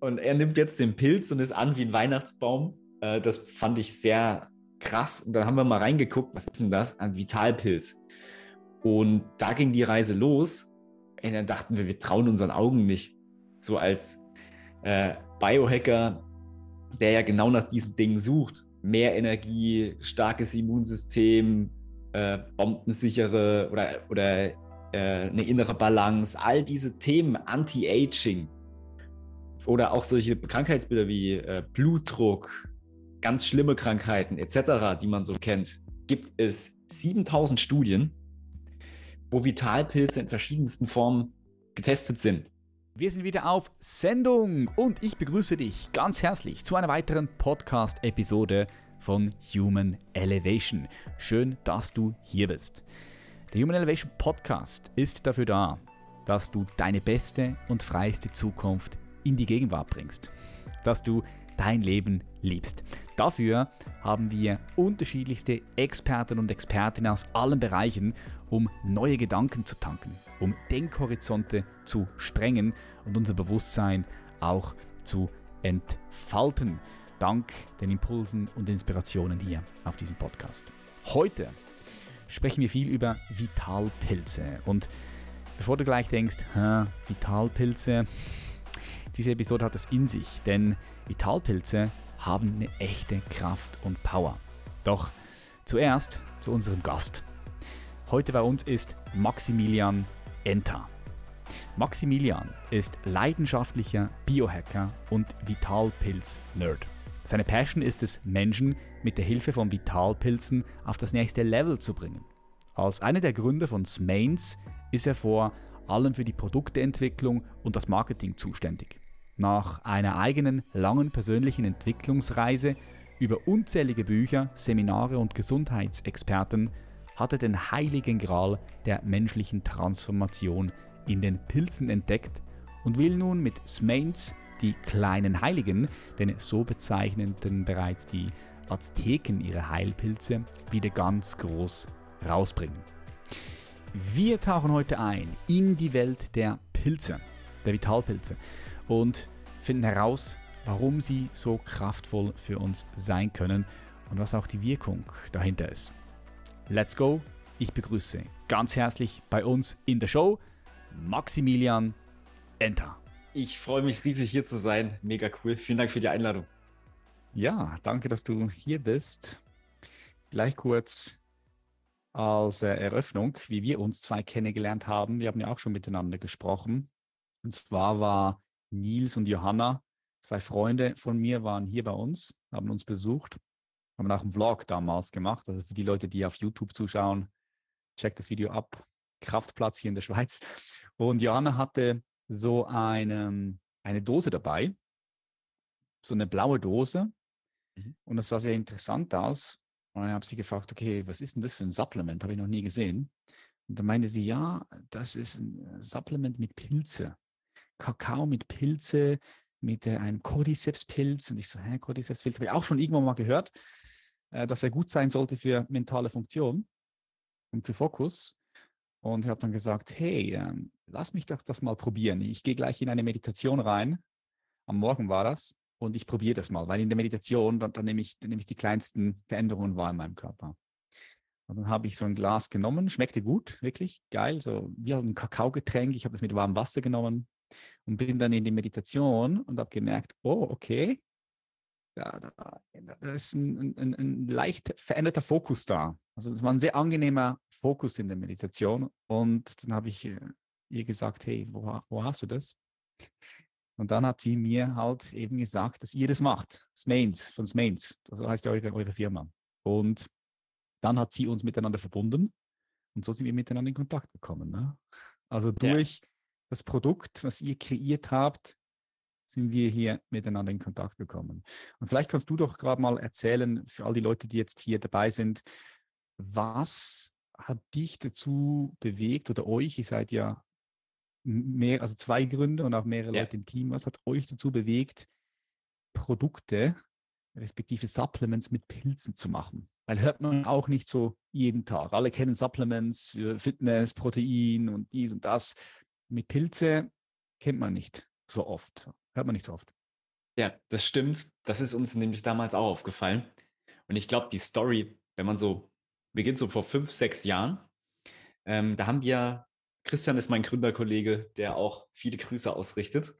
Und er nimmt jetzt den Pilz und ist an wie ein Weihnachtsbaum. Äh, das fand ich sehr krass. Und dann haben wir mal reingeguckt, was ist denn das? Ein Vitalpilz. Und da ging die Reise los. Und dann dachten wir, wir trauen unseren Augen nicht. So als äh, Biohacker, der ja genau nach diesen Dingen sucht. Mehr Energie, starkes Immunsystem, äh, bombensichere oder, oder äh, eine innere Balance, all diese Themen, Anti-Aging oder auch solche Krankheitsbilder wie äh, Blutdruck, ganz schlimme Krankheiten etc., die man so kennt, gibt es 7000 Studien, wo Vitalpilze in verschiedensten Formen getestet sind. Wir sind wieder auf Sendung und ich begrüße dich ganz herzlich zu einer weiteren Podcast-Episode von Human Elevation. Schön, dass du hier bist. Der Human Elevation Podcast ist dafür da, dass du deine beste und freiste Zukunft in die Gegenwart bringst. Dass du dein Leben liebst. Dafür haben wir unterschiedlichste Experten und Expertinnen aus allen Bereichen, um neue Gedanken zu tanken, um Denkhorizonte zu sprengen und unser Bewusstsein auch zu entfalten. Dank den Impulsen und Inspirationen hier auf diesem Podcast. Heute sprechen wir viel über Vitalpilze. Und bevor du gleich denkst, Vitalpilze, diese Episode hat es in sich, denn Vitalpilze haben eine echte Kraft und Power. Doch zuerst zu unserem Gast. Heute bei uns ist Maximilian Enta. Maximilian ist leidenschaftlicher Biohacker und Vitalpilz-Nerd. Seine Passion ist es, Menschen mit der Hilfe von Vitalpilzen auf das nächste Level zu bringen. Als einer der Gründer von Smains ist er vor allem für die Produkteentwicklung und das Marketing zuständig. Nach einer eigenen langen persönlichen Entwicklungsreise über unzählige Bücher, Seminare und Gesundheitsexperten hat er den heiligen Gral der menschlichen Transformation in den Pilzen entdeckt und will nun mit Smains die kleinen Heiligen, denn so bezeichneten bereits die Azteken ihre Heilpilze, wieder ganz groß rausbringen. Wir tauchen heute ein in die Welt der Pilze, der Vitalpilze und finden heraus, warum sie so kraftvoll für uns sein können und was auch die Wirkung dahinter ist. Let's go! Ich begrüße ganz herzlich bei uns in der Show Maximilian Enter. Ich freue mich riesig hier zu sein. Mega cool. Vielen Dank für die Einladung. Ja, danke, dass du hier bist. Gleich kurz als äh, Eröffnung, wie wir uns zwei kennengelernt haben. Wir haben ja auch schon miteinander gesprochen. Und zwar war Nils und Johanna, zwei Freunde von mir, waren hier bei uns, haben uns besucht, haben auch einen Vlog damals gemacht. Also für die Leute, die auf YouTube zuschauen, checkt das Video ab. Kraftplatz hier in der Schweiz. Und Johanna hatte so eine, eine Dose dabei, so eine blaue Dose. Mhm. Und das sah sehr interessant aus. Und dann habe sie gefragt, okay, was ist denn das für ein Supplement? Habe ich noch nie gesehen. Und dann meinte sie, ja, das ist ein Supplement mit Pilze. Kakao mit Pilze, mit äh, einem Cordyceps-Pilz. Und ich so, hä, Cordyceps-Pilz habe ich auch schon irgendwann mal gehört, äh, dass er gut sein sollte für mentale Funktion und für Fokus. Und ich habe dann gesagt, hey, ähm, lass mich doch das mal probieren. Ich gehe gleich in eine Meditation rein. Am Morgen war das. Und ich probiere das mal, weil in der Meditation, dann, dann, nehme ich, dann nehme ich die kleinsten Veränderungen wahr in meinem Körper. Und dann habe ich so ein Glas genommen, schmeckte gut, wirklich geil, so wie ein Kakaogetränk. Ich habe das mit warmem Wasser genommen und bin dann in die Meditation und habe gemerkt, oh, okay, ja, da, da ist ein, ein, ein, leicht veränderter Fokus da. Also es war ein sehr angenehmer Fokus in der Meditation. Und dann habe ich äh, ihr gesagt, hey, wo, wo hast du das? Und dann hat sie mir halt eben gesagt, dass ihr das macht. Smains, von Smains. Das heißt ja eure, eure Firma. Und dann hat sie uns miteinander verbunden. Und so sind wir miteinander in Kontakt gekommen. Ne? Also durch ja. Das Produkt, was ihr kreiert habt, sind wir hier miteinander in Kontakt gekommen. Und vielleicht kannst du doch gerade mal erzählen, für all die Leute, die jetzt hier dabei sind, was hat dich dazu bewegt oder euch, ihr seid ja mehr, also zwei Gründe und auch mehrere ja. Leute im Team, was hat euch dazu bewegt, Produkte, respektive Supplements mit Pilzen zu machen? Weil hört man auch nicht so jeden Tag. Alle kennen Supplements für Fitness, Protein und dies und das. Mit Pilze kennt man nicht so oft. Hört man nicht so oft. Ja, das stimmt. Das ist uns nämlich damals auch aufgefallen. Und ich glaube, die Story, wenn man so beginnt, so vor fünf, sechs Jahren, ähm, da haben wir, Christian ist mein Gründerkollege, der auch viele Grüße ausrichtet.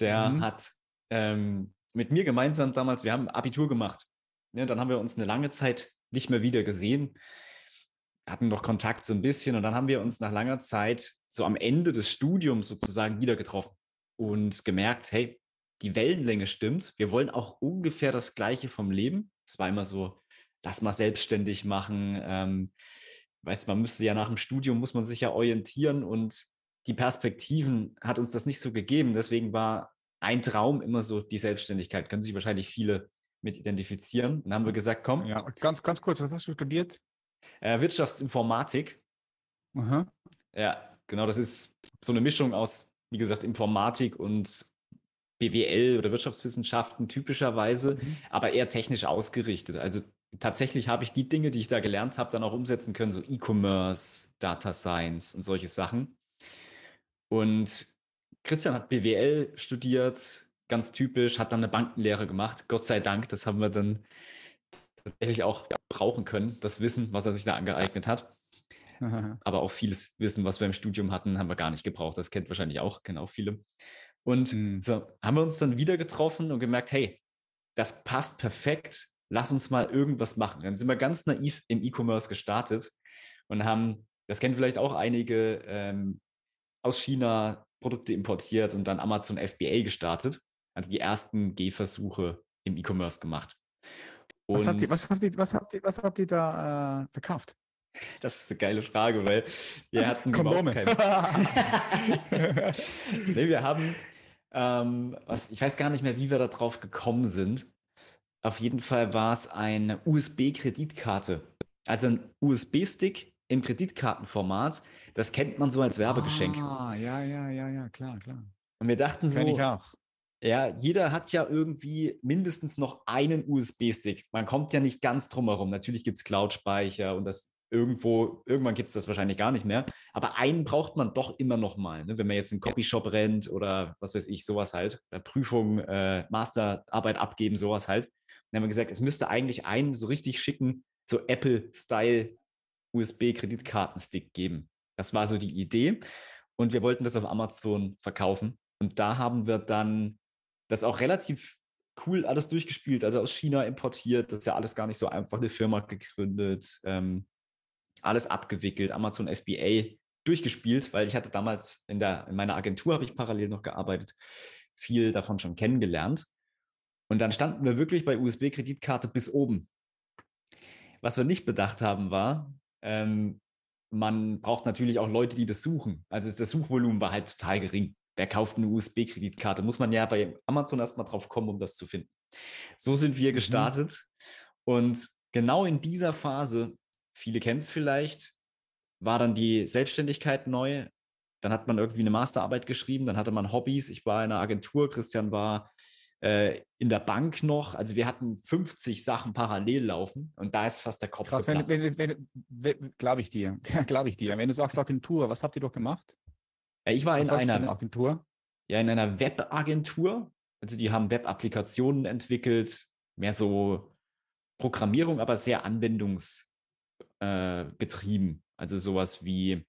Der mhm. hat ähm, mit mir gemeinsam damals, wir haben Abitur gemacht. Ja, dann haben wir uns eine lange Zeit nicht mehr wieder gesehen, hatten noch Kontakt so ein bisschen und dann haben wir uns nach langer Zeit so am Ende des Studiums sozusagen wieder getroffen und gemerkt, hey, die Wellenlänge stimmt. Wir wollen auch ungefähr das Gleiche vom Leben. Es war immer so, lass mal selbstständig machen. Ähm, weißt, man müsste ja nach dem Studium, muss man sich ja orientieren und die Perspektiven hat uns das nicht so gegeben. Deswegen war ein Traum immer so die Selbstständigkeit. Können sich wahrscheinlich viele mit identifizieren. Dann haben wir gesagt, komm. Ja, ganz, ganz kurz, was hast du studiert? Äh, Wirtschaftsinformatik. Aha. Ja, genau, das ist so eine Mischung aus, wie gesagt, Informatik und BWL oder Wirtschaftswissenschaften typischerweise, mhm. aber eher technisch ausgerichtet. Also tatsächlich habe ich die Dinge, die ich da gelernt habe, dann auch umsetzen können, so E-Commerce, Data Science und solche Sachen. Und Christian hat BWL studiert, ganz typisch, hat dann eine Bankenlehre gemacht. Gott sei Dank, das haben wir dann tatsächlich auch brauchen können, das Wissen, was er sich da angeeignet hat. Aber auch vieles Wissen, was wir im Studium hatten, haben wir gar nicht gebraucht. Das kennt wahrscheinlich auch, kennen auch viele. Und mhm. so haben wir uns dann wieder getroffen und gemerkt, hey, das passt perfekt. Lass uns mal irgendwas machen. Dann sind wir ganz naiv im E-Commerce gestartet und haben, das kennen vielleicht auch einige, ähm, aus China Produkte importiert und dann Amazon FBA gestartet. Also die ersten Gehversuche im E-Commerce gemacht. was habt, ihr, was, habt ihr, was, habt ihr, was habt ihr da äh, verkauft? Das ist eine geile Frage, weil wir hatten Kondome. überhaupt keinen. nee, wir haben ähm, was, ich weiß gar nicht mehr, wie wir darauf gekommen sind. Auf jeden Fall war es eine USB-Kreditkarte. Also ein USB-Stick im Kreditkartenformat. Das kennt man so als Werbegeschenk. Ah, ja, ja, ja, ja, klar, klar. Und wir dachten so. Kenn ich auch. Ja, jeder hat ja irgendwie mindestens noch einen USB-Stick. Man kommt ja nicht ganz drum herum. Natürlich gibt es Cloud-Speicher und das irgendwo, irgendwann gibt es das wahrscheinlich gar nicht mehr. Aber einen braucht man doch immer noch mal, ne? wenn man jetzt einen Copyshop rennt oder was weiß ich, sowas halt, Prüfung, äh, Masterarbeit abgeben, sowas halt. Dann haben wir gesagt, es müsste eigentlich einen so richtig schicken, so Apple-Style USB-Kreditkartenstick geben. Das war so die Idee. Und wir wollten das auf Amazon verkaufen. Und da haben wir dann das auch relativ cool alles durchgespielt, also aus China importiert. Das ist ja alles gar nicht so einfach, eine Firma gegründet. Ähm, alles abgewickelt, Amazon FBA durchgespielt, weil ich hatte damals in, der, in meiner Agentur, habe ich parallel noch gearbeitet, viel davon schon kennengelernt. Und dann standen wir wirklich bei USB-Kreditkarte bis oben. Was wir nicht bedacht haben, war, ähm, man braucht natürlich auch Leute, die das suchen. Also das Suchvolumen war halt total gering. Wer kauft eine USB-Kreditkarte? Muss man ja bei Amazon erstmal drauf kommen, um das zu finden. So sind wir mhm. gestartet. Mhm. Und genau in dieser Phase viele kennen es vielleicht, war dann die Selbstständigkeit neu. Dann hat man irgendwie eine Masterarbeit geschrieben, dann hatte man Hobbys. Ich war in einer Agentur, Christian war äh, in der Bank noch. Also wir hatten 50 Sachen parallel laufen und da ist fast der Kopf Krass, wenn, wenn, wenn, wenn glaube ich dir, glaube ich dir. Wenn du sagst Agentur, was habt ihr doch gemacht? Ja, ich war was in einer Agentur. Ja, in einer Webagentur. Also die haben Web-Applikationen entwickelt, mehr so Programmierung, aber sehr anwendungs äh, getrieben. Also sowas wie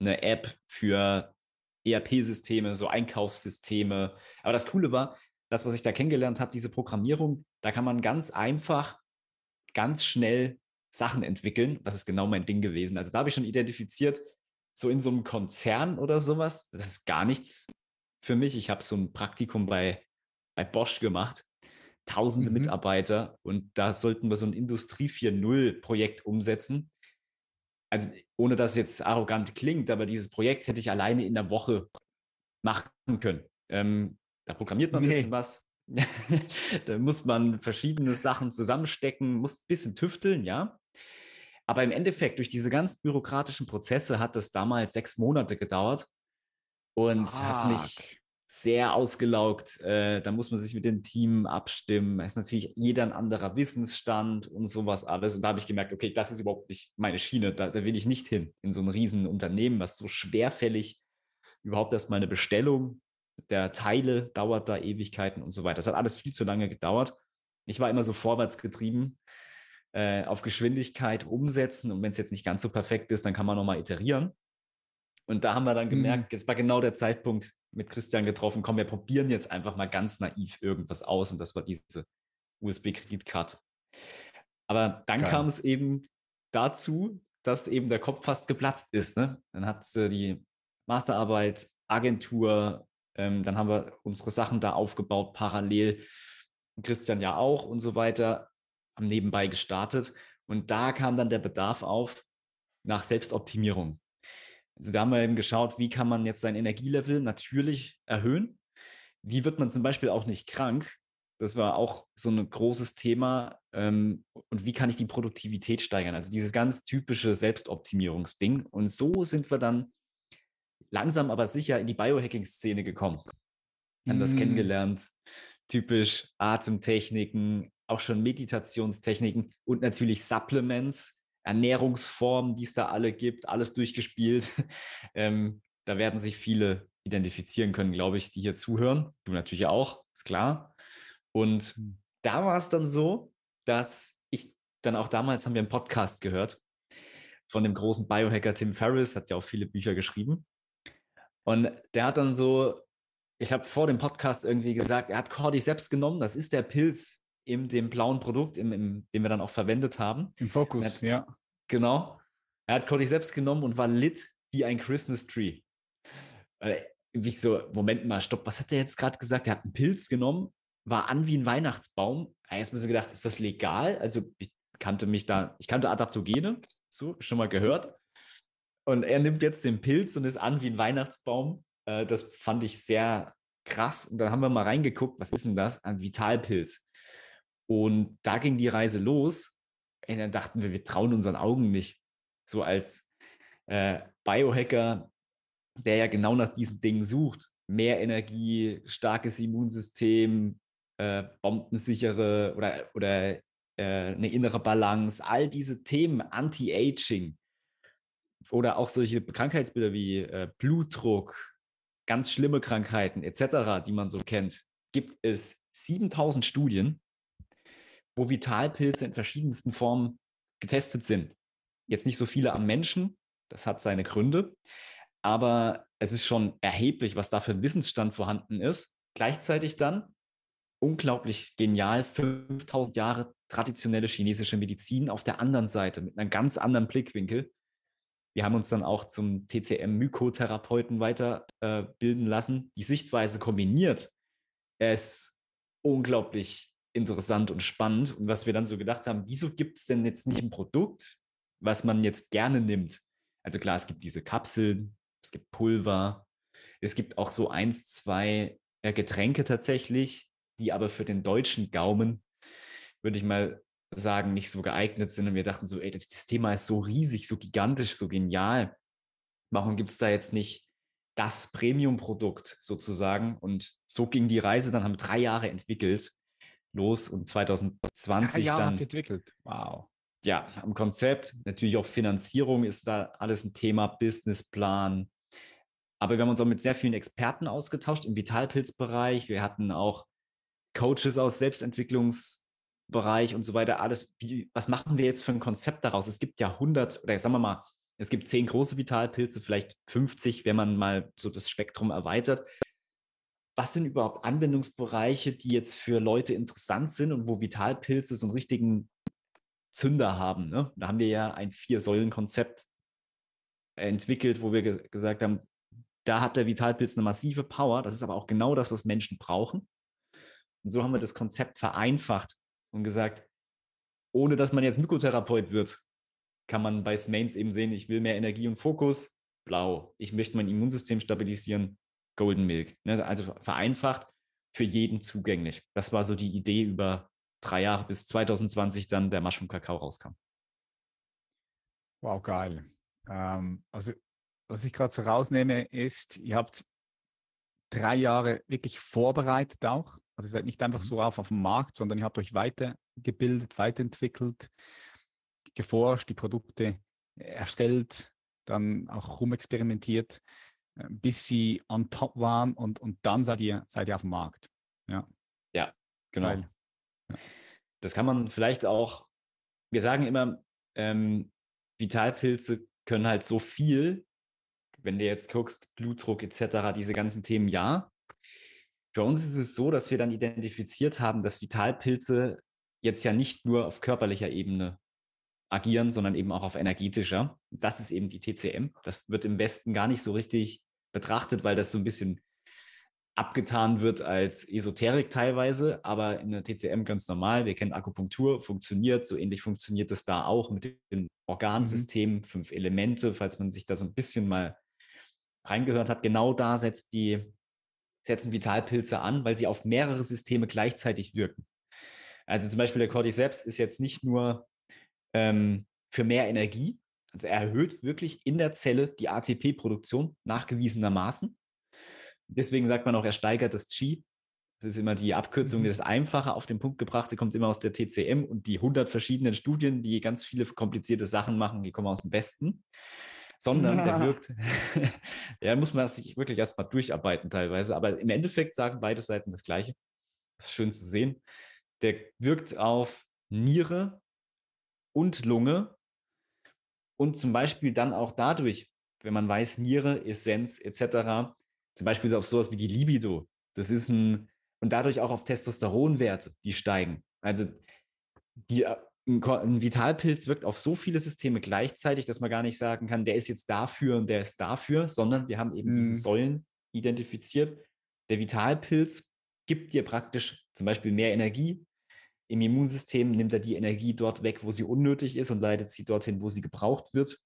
eine App für ERP-Systeme, so Einkaufssysteme. Aber das Coole war, das, was ich da kennengelernt habe, diese Programmierung, da kann man ganz einfach, ganz schnell Sachen entwickeln. Das ist genau mein Ding gewesen. Also da habe ich schon identifiziert, so in so einem Konzern oder sowas, das ist gar nichts für mich. Ich habe so ein Praktikum bei, bei Bosch gemacht tausende mhm. Mitarbeiter und da sollten wir so ein Industrie 4.0 Projekt umsetzen. Also ohne dass es jetzt arrogant klingt, aber dieses Projekt hätte ich alleine in der Woche machen können. Ähm, da programmiert man ein bisschen was. da muss man verschiedene Sachen zusammenstecken, muss ein bisschen tüfteln, ja. Aber im Endeffekt, durch diese ganz bürokratischen Prozesse hat das damals sechs Monate gedauert und Fuck. hat mich sehr ausgelaugt. Äh, da muss man sich mit dem Team abstimmen. Es ist natürlich jeder ein anderer Wissensstand und sowas alles. Und da habe ich gemerkt, okay, das ist überhaupt nicht meine Schiene. Da, da will ich nicht hin in so ein riesen Unternehmen, was so schwerfällig überhaupt erstmal eine Bestellung der Teile dauert da Ewigkeiten und so weiter. Das hat alles viel zu lange gedauert. Ich war immer so vorwärts getrieben, äh, auf Geschwindigkeit umsetzen und wenn es jetzt nicht ganz so perfekt ist, dann kann man nochmal iterieren. Und da haben wir dann gemerkt, mhm. jetzt war genau der Zeitpunkt mit Christian getroffen, komm, wir probieren jetzt einfach mal ganz naiv irgendwas aus und das war diese USB-Kreditkarte. Aber dann kam es eben dazu, dass eben der Kopf fast geplatzt ist. Ne? Dann hat äh, die Masterarbeit, Agentur, ähm, dann haben wir unsere Sachen da aufgebaut, parallel. Christian ja auch und so weiter, haben nebenbei gestartet. Und da kam dann der Bedarf auf nach Selbstoptimierung. Also da haben wir eben geschaut, wie kann man jetzt sein Energielevel natürlich erhöhen? Wie wird man zum Beispiel auch nicht krank? Das war auch so ein großes Thema. Ähm, und wie kann ich die Produktivität steigern? Also dieses ganz typische Selbstoptimierungsding. Und so sind wir dann langsam aber sicher in die Biohacking-Szene gekommen. Haben mm. das kennengelernt. Typisch Atemtechniken, auch schon Meditationstechniken und natürlich Supplements, Ernährungsformen, die es da alle gibt, alles durchgespielt. ähm, da werden sich viele identifizieren können, glaube ich, die hier zuhören. Du natürlich auch, ist klar. Und hm. da war es dann so, dass ich dann auch damals haben wir einen Podcast gehört von dem großen Biohacker Tim Ferriss, hat ja auch viele Bücher geschrieben. Und der hat dann so, ich habe vor dem Podcast irgendwie gesagt, er hat Cordyceps genommen, das ist der Pilz in dem blauen Produkt, im, im, den wir dann auch verwendet haben. Im Fokus, hat, ja. Genau. Er hat Cordyceps genommen und war lit wie ein Christmas Tree. Wie ich so, Moment mal, stopp, was hat er jetzt gerade gesagt? Er hat einen Pilz genommen, war an wie ein Weihnachtsbaum. Jetzt mir so gedacht, ist das legal? Also ich kannte mich da, ich kannte Adaptogene, so, schon mal gehört. Und er nimmt jetzt den Pilz und ist an wie ein Weihnachtsbaum. Äh, das fand ich sehr krass. Und dann haben wir mal reingeguckt, was ist denn das? Ein Vitalpilz. Und da ging die Reise los. Und dann dachten wir, wir trauen unseren Augen nicht. So als äh, Biohacker, der ja genau nach diesen Dingen sucht. Mehr Energie, starkes Immunsystem, äh, bombensichere oder, oder äh, eine innere Balance, all diese Themen, Anti-Aging oder auch solche Krankheitsbilder wie äh, Blutdruck, ganz schlimme Krankheiten etc., die man so kennt, gibt es 7000 Studien, wo Vitalpilze in verschiedensten Formen getestet sind. Jetzt nicht so viele am Menschen, das hat seine Gründe, aber es ist schon erheblich, was da für ein Wissensstand vorhanden ist. Gleichzeitig dann unglaublich genial, 5000 Jahre traditionelle chinesische Medizin auf der anderen Seite mit einem ganz anderen Blickwinkel. Wir haben uns dann auch zum TCM-Mykotherapeuten weiterbilden äh, lassen. Die Sichtweise kombiniert ist unglaublich interessant und spannend. Und was wir dann so gedacht haben, wieso gibt es denn jetzt nicht ein Produkt, was man jetzt gerne nimmt? Also klar, es gibt diese Kapseln, es gibt Pulver, es gibt auch so eins, zwei äh, Getränke tatsächlich, die aber für den deutschen Gaumen, würde ich mal sagen, nicht so geeignet sind. Und wir dachten so, ey, das, das Thema ist so riesig, so gigantisch, so genial. Warum gibt es da jetzt nicht das Premium-Produkt sozusagen? Und so ging die Reise dann, haben drei Jahre entwickelt los und 2020 ja, dann. Habt entwickelt. Wow. Ja, am Konzept, natürlich auch Finanzierung ist da alles ein Thema, Businessplan. Aber wir haben uns auch mit sehr vielen Experten ausgetauscht im Vitalpilzbereich. Wir hatten auch Coaches aus Selbstentwicklungsbereich und so weiter. Alles, wie, was machen wir jetzt für ein Konzept daraus? Es gibt ja 100 oder sagen wir mal, es gibt zehn große Vitalpilze, vielleicht 50, wenn man mal so das Spektrum erweitert was sind überhaupt Anwendungsbereiche, die jetzt für Leute interessant sind und wo Vitalpilze so einen richtigen Zünder haben. Ne? Da haben wir ja ein Vier-Säulen-Konzept entwickelt, wo wir ge gesagt haben, da hat der Vitalpilz eine massive Power. Das ist aber auch genau das, was Menschen brauchen. Und so haben wir das Konzept vereinfacht und gesagt, ohne dass man jetzt Mykotherapeut wird, kann man bei Smains eben sehen, ich will mehr Energie und Fokus, blau. Ich möchte mein Immunsystem stabilisieren, Golden Milk. Ne? Also vereinfacht für jeden zugänglich. Das war so die Idee über drei Jahre bis 2020 dann der Mushroom Kakao rauskam. Wow, geil. Ähm, also, was ich gerade so rausnehme, ist, ihr habt drei Jahre wirklich vorbereitet auch. Also ihr seid nicht einfach mhm. so auf, auf dem Markt, sondern ihr habt euch weitergebildet, weiterentwickelt, geforscht, die Produkte erstellt, dann auch rumexperimentiert. Äh, bis sie on top waren und, und dann seid ihr, seid ihr auf dem Markt. Ja, ja genau. Weil, ja. Das kann man vielleicht auch, wir sagen immer, ähm, Vitalpilze können halt so viel, wenn du jetzt guckst, Blutdruck etc., diese ganzen Themen, ja. Für uns ist es so, dass wir dann identifiziert haben, dass Vitalpilze jetzt ja nicht nur auf körperlicher Ebene agieren, sondern eben auch auf energetischer. Das ist eben die TCM. Das wird im Westen gar nicht so richtig betrachtet, weil das so ein bisschen abgetan wird als Esoterik teilweise, aber in der TCM ganz normal. Wir kennen Akupunktur, funktioniert, so ähnlich funktioniert es da auch mit den Organsystemen, mhm. fünf Elemente, falls man sich da so ein bisschen mal reingehört hat. Genau da setzt die, setzen Vitalpilze an, weil sie auf mehrere Systeme gleichzeitig wirken. Also zum Beispiel der Cordyceps ist jetzt nicht nur ähm, für mehr Energie, also er erhöht wirklich in der Zelle die ATP-Produktion nachgewiesenermaßen. Deswegen sagt man auch, er steigert das Qi. Das ist immer die Abkürzung, mhm. das Einfache auf den Punkt gebrachte, kommt immer aus der TCM und die 100 verschiedenen Studien, die ganz viele komplizierte Sachen machen, die kommen aus dem Besten. Sondern ja. der wirkt, ja, muss man sich wirklich erstmal durcharbeiten teilweise. Aber im Endeffekt sagen beide Seiten das Gleiche. Das ist schön zu sehen. Der wirkt auf Niere und Lunge und zum Beispiel dann auch dadurch, wenn man weiß, Niere, Essenz etc., zum Beispiel auf sowas wie die Libido. Das ist ein, und dadurch auch auf Testosteronwerte, die steigen. Also die, äh, ein, ein Vitalpilz wirkt auf so viele Systeme gleichzeitig, dass man gar nicht sagen kann, der ist jetzt dafür und der ist dafür, sondern wir haben eben mhm. diese Säulen identifiziert. Der Vitalpilz gibt dir praktisch zum Beispiel mehr Energie. Im Immunsystem nimmt er die Energie dort weg, wo sie unnötig ist und leitet sie dorthin, wo sie gebraucht wird.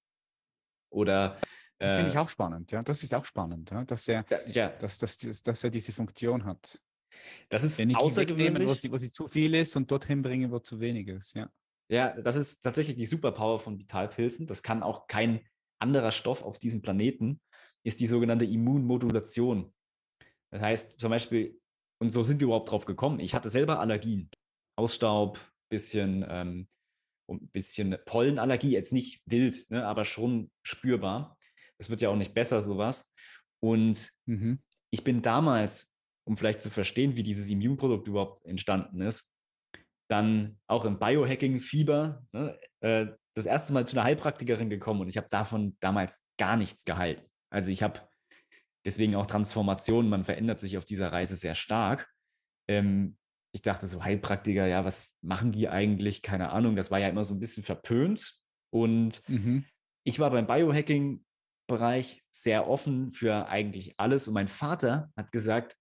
Oder das finde ich äh, auch spannend, ja. Das ist auch spannend, ja? dass, er, ja. Dass, dass, dass, dass er diese Funktion hat. Das ist Energie außergewöhnlich. Wo sie, wo sie zu viel ist und dorthin bringen, wo zu wenig ist, ja. Ja, das ist tatsächlich die Superpower von Vitalpilzen. Das kann auch kein anderer Stoff auf diesem Planeten, ist die sogenannte Immunmodulation. Das heißt zum Beispiel, und so sind wir überhaupt drauf gekommen. Ich hatte selber Allergien. Ausstaub, bisschen, ähm, ein bisschen Pollenallergie, jetzt nicht wild, ne, aber schon spürbar. Es wird ja auch nicht besser, sowas. Und mhm. ich bin damals, um vielleicht zu verstehen, wie dieses Immunprodukt überhaupt entstanden ist, dann auch im Biohacking-Fieber ne, äh, das erste Mal zu einer Heilpraktikerin gekommen und ich habe davon damals gar nichts gehalten. Also ich habe deswegen auch Transformationen, man verändert sich auf dieser Reise sehr stark. Ähm, ich dachte so, Heilpraktiker, ja, was machen die eigentlich? Keine Ahnung, das war ja immer so ein bisschen verpönt. Und mhm. ich war beim Biohacking Bereich sehr offen für eigentlich alles. Und mein Vater hat gesagt,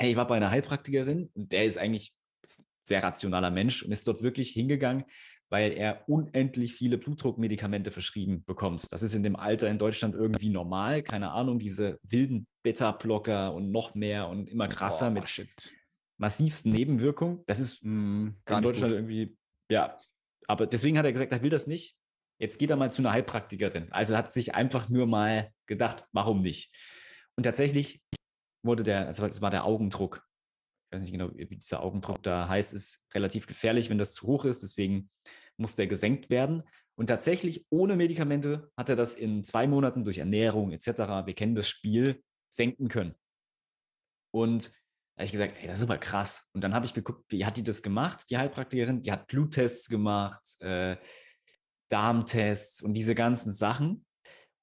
hey, ich war bei einer Heilpraktikerin und der ist eigentlich ein sehr rationaler Mensch und ist dort wirklich hingegangen, weil er unendlich viele Blutdruckmedikamente verschrieben bekommt. Das ist in dem Alter in Deutschland irgendwie normal. Keine Ahnung, diese wilden Beta-Blocker und noch mehr und immer krasser Boah, mit shit. Massivsten Nebenwirkungen. Das ist mm, in Deutschland gut. irgendwie, ja. Aber deswegen hat er gesagt, er will das nicht jetzt geht er mal zu einer Heilpraktikerin. Also hat sich einfach nur mal gedacht, warum nicht? Und tatsächlich wurde der, also es war der Augendruck. Ich weiß nicht genau, wie dieser Augendruck da heißt, ist relativ gefährlich, wenn das zu hoch ist. Deswegen muss der gesenkt werden. Und tatsächlich ohne Medikamente hat er das in zwei Monaten durch Ernährung etc., wir kennen das Spiel, senken können. Und habe ich gesagt, ey, das ist aber krass. Und dann habe ich geguckt, wie hat die das gemacht, die Heilpraktikerin? Die hat Bluttests gemacht, äh, Darmtests und diese ganzen Sachen.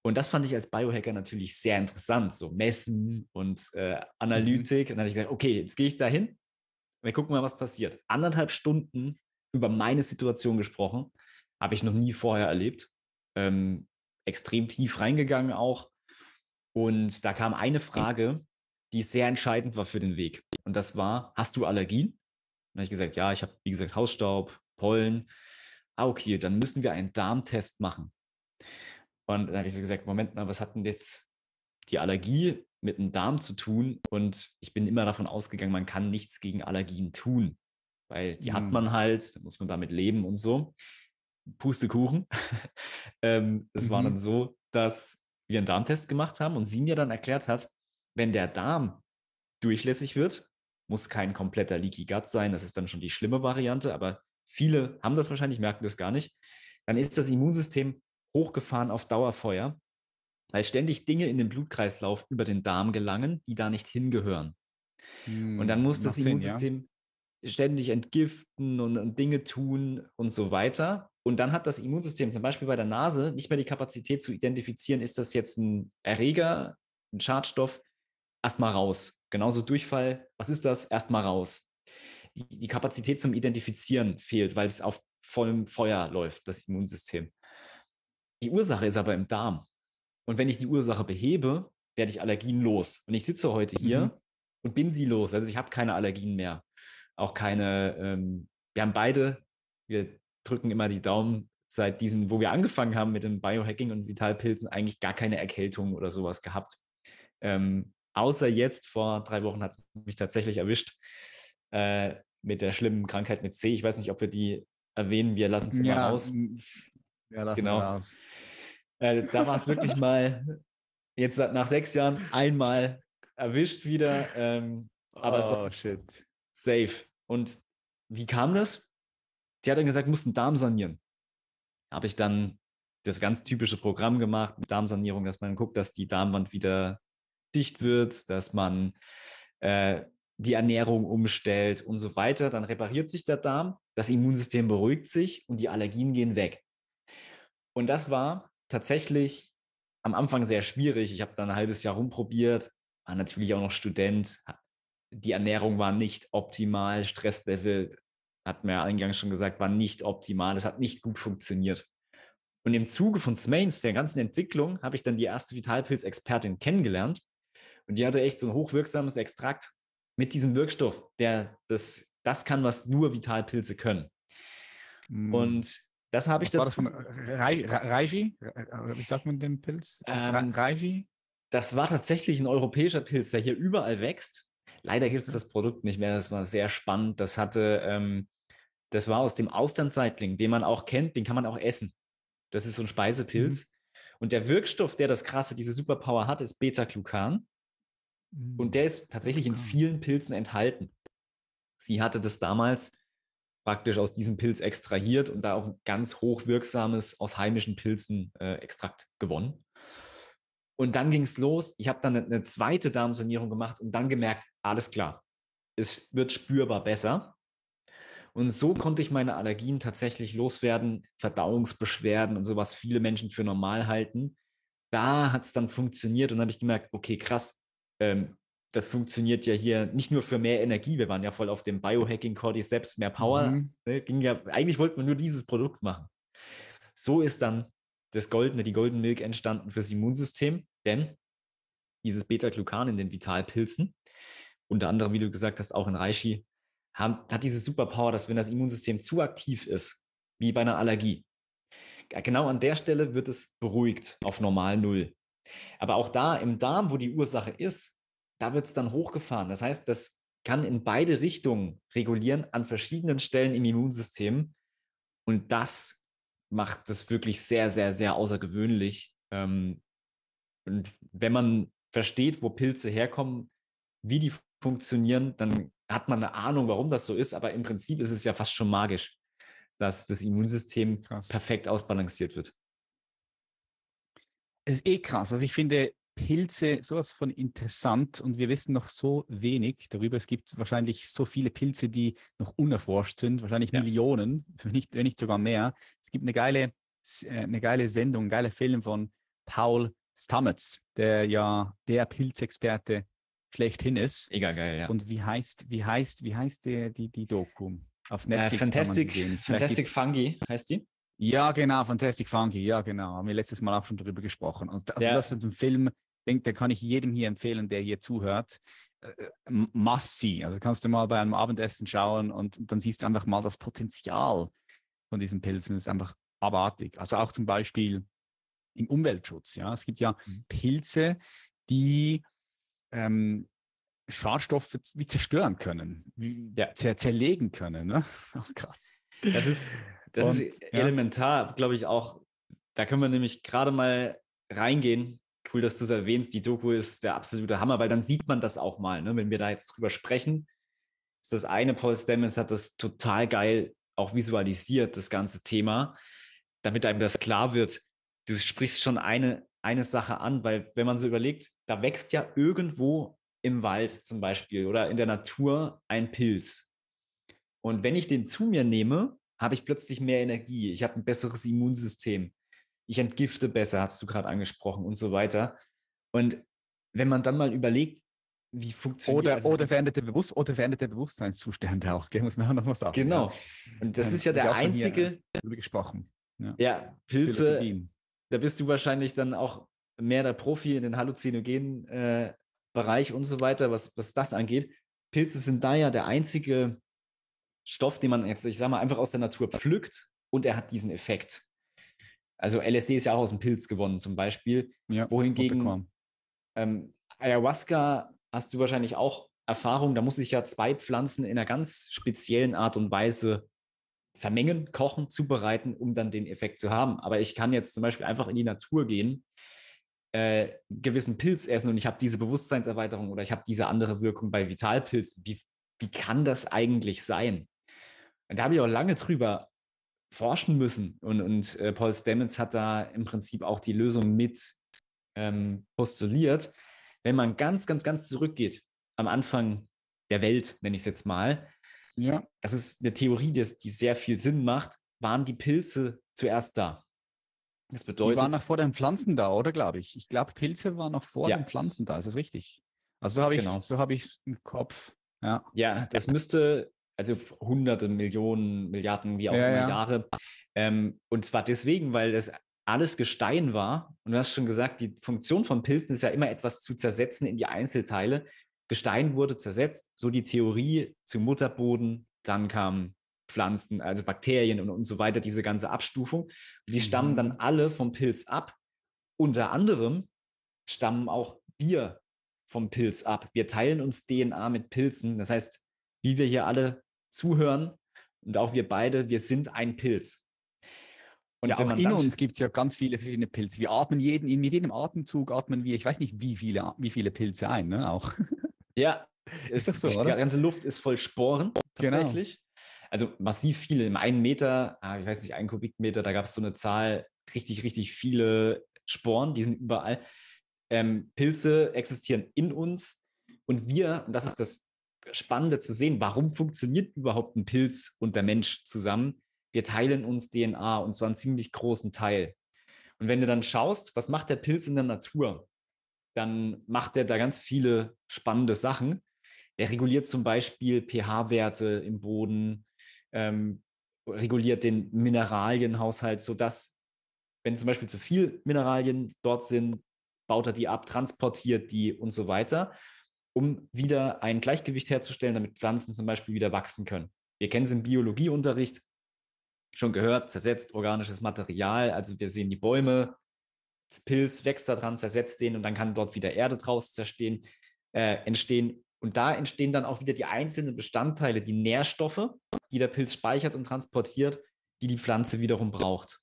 Und das fand ich als Biohacker natürlich sehr interessant, so Messen und äh, Analytik. Mhm. Und dann habe ich gesagt, okay, jetzt gehe ich da hin. Wir gucken mal, was passiert. Anderthalb Stunden über meine Situation gesprochen, habe ich noch nie vorher erlebt. Ähm, extrem tief reingegangen auch. Und da kam eine Frage, die sehr entscheidend war für den Weg. Und das war, hast du Allergien? Und dann habe ich gesagt, ja, ich habe, wie gesagt, Hausstaub, Pollen ah, okay, dann müssen wir einen Darmtest machen. Und dann habe ich so gesagt, Moment mal, was hat denn jetzt die Allergie mit dem Darm zu tun? Und ich bin immer davon ausgegangen, man kann nichts gegen Allergien tun, weil die mhm. hat man halt, da muss man damit leben und so. Pustekuchen. ähm, es mhm. war dann so, dass wir einen Darmtest gemacht haben und sie mir dann erklärt hat, wenn der Darm durchlässig wird, muss kein kompletter Leaky Gut sein, das ist dann schon die schlimme Variante, aber viele haben das wahrscheinlich, merken das gar nicht, dann ist das Immunsystem hochgefahren auf Dauerfeuer weil ständig Dinge in den Blutkreislauf über den Darm gelangen, die da nicht hingehören. Hm, und dann muss das Immunsystem ja. ständig entgiften und, und Dinge tun und so weiter. Und dann hat das Immunsystem zum Beispiel bei der Nase nicht mehr die Kapazität zu identifizieren, ist das jetzt ein Erreger, ein Schadstoff, erstmal raus. Genauso Durchfall, was ist das? Erstmal raus. Die, die Kapazität zum Identifizieren fehlt, weil es auf vollem Feuer läuft, das Immunsystem. Die Ursache ist aber im Darm. Und wenn ich die Ursache behebe, werde ich Allergien los. Und ich sitze heute hier mhm. und bin sie los. Also ich habe keine Allergien mehr. Auch keine, ähm, wir haben beide, wir drücken immer die Daumen, seit diesen, wo wir angefangen haben mit dem Biohacking und Vitalpilzen, eigentlich gar keine Erkältung oder sowas gehabt. Ähm, außer jetzt, vor drei Wochen hat es mich tatsächlich erwischt äh, mit der schlimmen Krankheit mit C. Ich weiß nicht, ob wir die erwähnen, wir lassen es immer ja, raus. Ja, lassen genau. wir raus. Äh, da war es wirklich mal, jetzt nach sechs Jahren, einmal erwischt wieder. Ähm, aber oh, shit. safe. Und wie kam das? Die hat dann gesagt, mussten Darm sanieren. Habe ich dann das ganz typische Programm gemacht mit Darmsanierung, dass man guckt, dass die Darmwand wieder dicht wird, dass man äh, die Ernährung umstellt und so weiter. Dann repariert sich der Darm, das Immunsystem beruhigt sich und die Allergien gehen weg. Und das war tatsächlich am Anfang sehr schwierig. Ich habe dann ein halbes Jahr rumprobiert, war natürlich auch noch Student. Die Ernährung war nicht optimal, Stresslevel, hat mir eingangs schon gesagt, war nicht optimal. Es hat nicht gut funktioniert. Und im Zuge von Smains, der ganzen Entwicklung, habe ich dann die erste Vitalpilz-Expertin kennengelernt. Und die hatte echt so ein hochwirksames Extrakt mit diesem Wirkstoff, der das, das kann, was nur Vitalpilze können. Mm. Und das habe ich dazu. War das Raiji? Wie sagt man den Pilz? Ist ähm, Raiji? Das war tatsächlich ein europäischer Pilz, der hier überall wächst. Leider gibt es das Produkt nicht mehr. Das war sehr spannend. Das hatte, ähm, das war aus dem Austernseitling, den man auch kennt, den kann man auch essen. Das ist so ein Speisepilz. Mhm. Und der Wirkstoff, der das krasse, diese Superpower hat, ist Beta-Glucan. Mhm. Und der ist tatsächlich in vielen Pilzen enthalten. Sie hatte das damals praktisch aus diesem Pilz extrahiert und da auch ein ganz hochwirksames aus heimischen Pilzen äh, Extrakt gewonnen. Und dann ging es los. Ich habe dann eine, eine zweite Darmsanierung gemacht und dann gemerkt, alles klar, es wird spürbar besser. Und so konnte ich meine Allergien tatsächlich loswerden, Verdauungsbeschwerden und sowas viele Menschen für normal halten. Da hat es dann funktioniert und habe ich gemerkt, okay, krass, ähm, das funktioniert ja hier nicht nur für mehr Energie, wir waren ja voll auf dem Biohacking Cordyceps, mehr Power. Mhm. Ne, ging ja, eigentlich wollten wir nur dieses Produkt machen. So ist dann das Goldene, die Golden Milk entstanden fürs Immunsystem, denn dieses Beta-Glucan in den Vitalpilzen, unter anderem, wie du gesagt hast, auch in Reishi, haben, hat diese Superpower, dass wenn das Immunsystem zu aktiv ist, wie bei einer Allergie, genau an der Stelle wird es beruhigt auf normal Null. Aber auch da im Darm, wo die Ursache ist, da wird es dann hochgefahren. Das heißt, das kann in beide Richtungen regulieren an verschiedenen Stellen im Immunsystem. Und das macht das wirklich sehr, sehr, sehr außergewöhnlich. Ähm, und wenn man versteht, wo Pilze herkommen, wie die funktionieren, dann hat man eine Ahnung, warum das so ist. Aber im Prinzip ist es ja fast schon magisch, dass das Immunsystem Krass. perfekt ausbalanciert wird. Es ist eh krass. Also ich finde, Pilze sowas von interessant und wir wissen noch so wenig darüber. Es gibt wahrscheinlich so viele Pilze, die noch unerforscht sind, wahrscheinlich ja. Millionen, wenn nicht, wenn nicht sogar mehr. Es gibt eine geile, äh, eine geile Sendung, ein geiler Film von Paul Stamets, der ja der Pilzexperte schlechthin ist. Mega geil, ja. Und wie heißt, wie heißt, wie heißt der, die, die Doku? Auf äh, Netflix. Äh, Fantastic, Fantastic Fungi heißt die. Ja, genau, Fantastic Funky, ja, genau. Haben wir letztes Mal auch schon darüber gesprochen. Und also ja. das ist ein Film, denke, den kann ich jedem hier empfehlen, der hier zuhört. Äh, must see. Also kannst du mal bei einem Abendessen schauen und, dann siehst du einfach mal das Potenzial von diesen Pilzen. Das ist einfach abartig. Also auch zum Beispiel im Umweltschutz. Ja, es gibt ja mhm. Pilze, die ähm, Schadstoffe wie zerstören können, wie ja. zer zerlegen können. Ne? krass. Das ist das und, ist elementar, ja. glaube ich, auch. Da können wir nämlich gerade mal reingehen. Cool, dass du es erwähnst. Die Doku ist der absolute Hammer, weil dann sieht man das auch mal. Ne? Wenn wir da jetzt drüber sprechen, ist das eine, Paul Stamets hat das total geil auch visualisiert, das ganze Thema, damit einem das klar wird. Du sprichst schon eine, eine Sache an, weil wenn man so überlegt, da wächst ja irgendwo im Wald zum Beispiel oder in der Natur ein Pilz. Und wenn ich den zu mir nehme, habe ich plötzlich mehr Energie. Ich habe ein besseres Immunsystem. Ich entgifte besser, hast du gerade angesprochen und so weiter. Und wenn man dann mal überlegt, wie funktioniert oder, also oder, veränderte Bewusst oder veränderte Bewusstseinszustände auch, gell? muss man auch noch was sagen. Genau. Und das ja, ist ja der einzige. Hier, gesprochen. Ja, ja Pilze. Da bist du wahrscheinlich dann auch mehr der Profi in den halluzinogenen äh, Bereich und so weiter, was, was das angeht. Pilze sind da ja der einzige Stoff, den man jetzt, ich sag mal, einfach aus der Natur pflückt und er hat diesen Effekt. Also LSD ist ja auch aus dem Pilz gewonnen zum Beispiel. Ja, wohingegen ähm, Ayahuasca hast du wahrscheinlich auch Erfahrung, da muss ich ja zwei Pflanzen in einer ganz speziellen Art und Weise vermengen, kochen, zubereiten, um dann den Effekt zu haben. Aber ich kann jetzt zum Beispiel einfach in die Natur gehen, äh, gewissen Pilz essen und ich habe diese Bewusstseinserweiterung oder ich habe diese andere Wirkung bei Vitalpilzen. Wie, wie kann das eigentlich sein? Und da habe ich auch lange drüber forschen müssen. Und, und äh, Paul Stamets hat da im Prinzip auch die Lösung mit ähm, postuliert. Wenn man ganz, ganz, ganz zurückgeht, am Anfang der Welt, nenne ich es jetzt mal, ja. das ist eine Theorie, die, die sehr viel Sinn macht, waren die Pilze zuerst da. Das bedeutet. Die waren noch vor den Pflanzen da, oder glaube ich? Ich glaube, Pilze waren noch vor ja. den Pflanzen da. Ist das richtig? Also so habe ich genau. so habe ich es im Kopf. Ja. ja, das müsste also hunderte Millionen, Milliarden, wie auch ja, immer ja. Jahre. Ähm, und zwar deswegen, weil das alles Gestein war. Und du hast schon gesagt, die Funktion von Pilzen ist ja immer etwas zu zersetzen in die Einzelteile. Gestein wurde zersetzt, so die Theorie zum Mutterboden. Dann kamen Pflanzen, also Bakterien und, und so weiter, diese ganze Abstufung. Und die mhm. stammen dann mhm. alle vom Pilz ab. Unter anderem stammen auch wir vom Pilz ab. Wir teilen uns DNA mit Pilzen. Das heißt, wie wir hier alle zuhören und auch wir beide, wir sind ein Pilz. Und ja, auch in uns gibt es ja ganz viele verschiedene Pilze. Wir atmen jeden, in jedem Atemzug atmen wir, ich weiß nicht, wie viele, wie viele Pilze ein, ne? Auch. Ja, ist so, die oder? ganze Luft ist voll Sporen genau. tatsächlich. Genau. Also massiv viele. Im einen Meter, ah, ich weiß nicht, ein Kubikmeter, da gab es so eine Zahl, richtig, richtig viele Sporen, die sind überall. Ähm, Pilze existieren in uns und wir, und das ist das Spannende zu sehen, warum funktioniert überhaupt ein Pilz und der Mensch zusammen? Wir teilen uns DNA und zwar einen ziemlich großen Teil. Und wenn du dann schaust, was macht der Pilz in der Natur, dann macht er da ganz viele spannende Sachen. Er reguliert zum Beispiel pH-Werte im Boden, ähm, reguliert den Mineralienhaushalt, sodass, wenn zum Beispiel zu viel Mineralien dort sind, baut er die ab, transportiert die und so weiter um wieder ein Gleichgewicht herzustellen, damit Pflanzen zum Beispiel wieder wachsen können. Wir kennen es im Biologieunterricht schon gehört, zersetzt organisches Material. Also wir sehen die Bäume, das Pilz wächst daran, zersetzt den und dann kann dort wieder Erde draus zerstehen, äh, entstehen. Und da entstehen dann auch wieder die einzelnen Bestandteile, die Nährstoffe, die der Pilz speichert und transportiert, die die Pflanze wiederum braucht.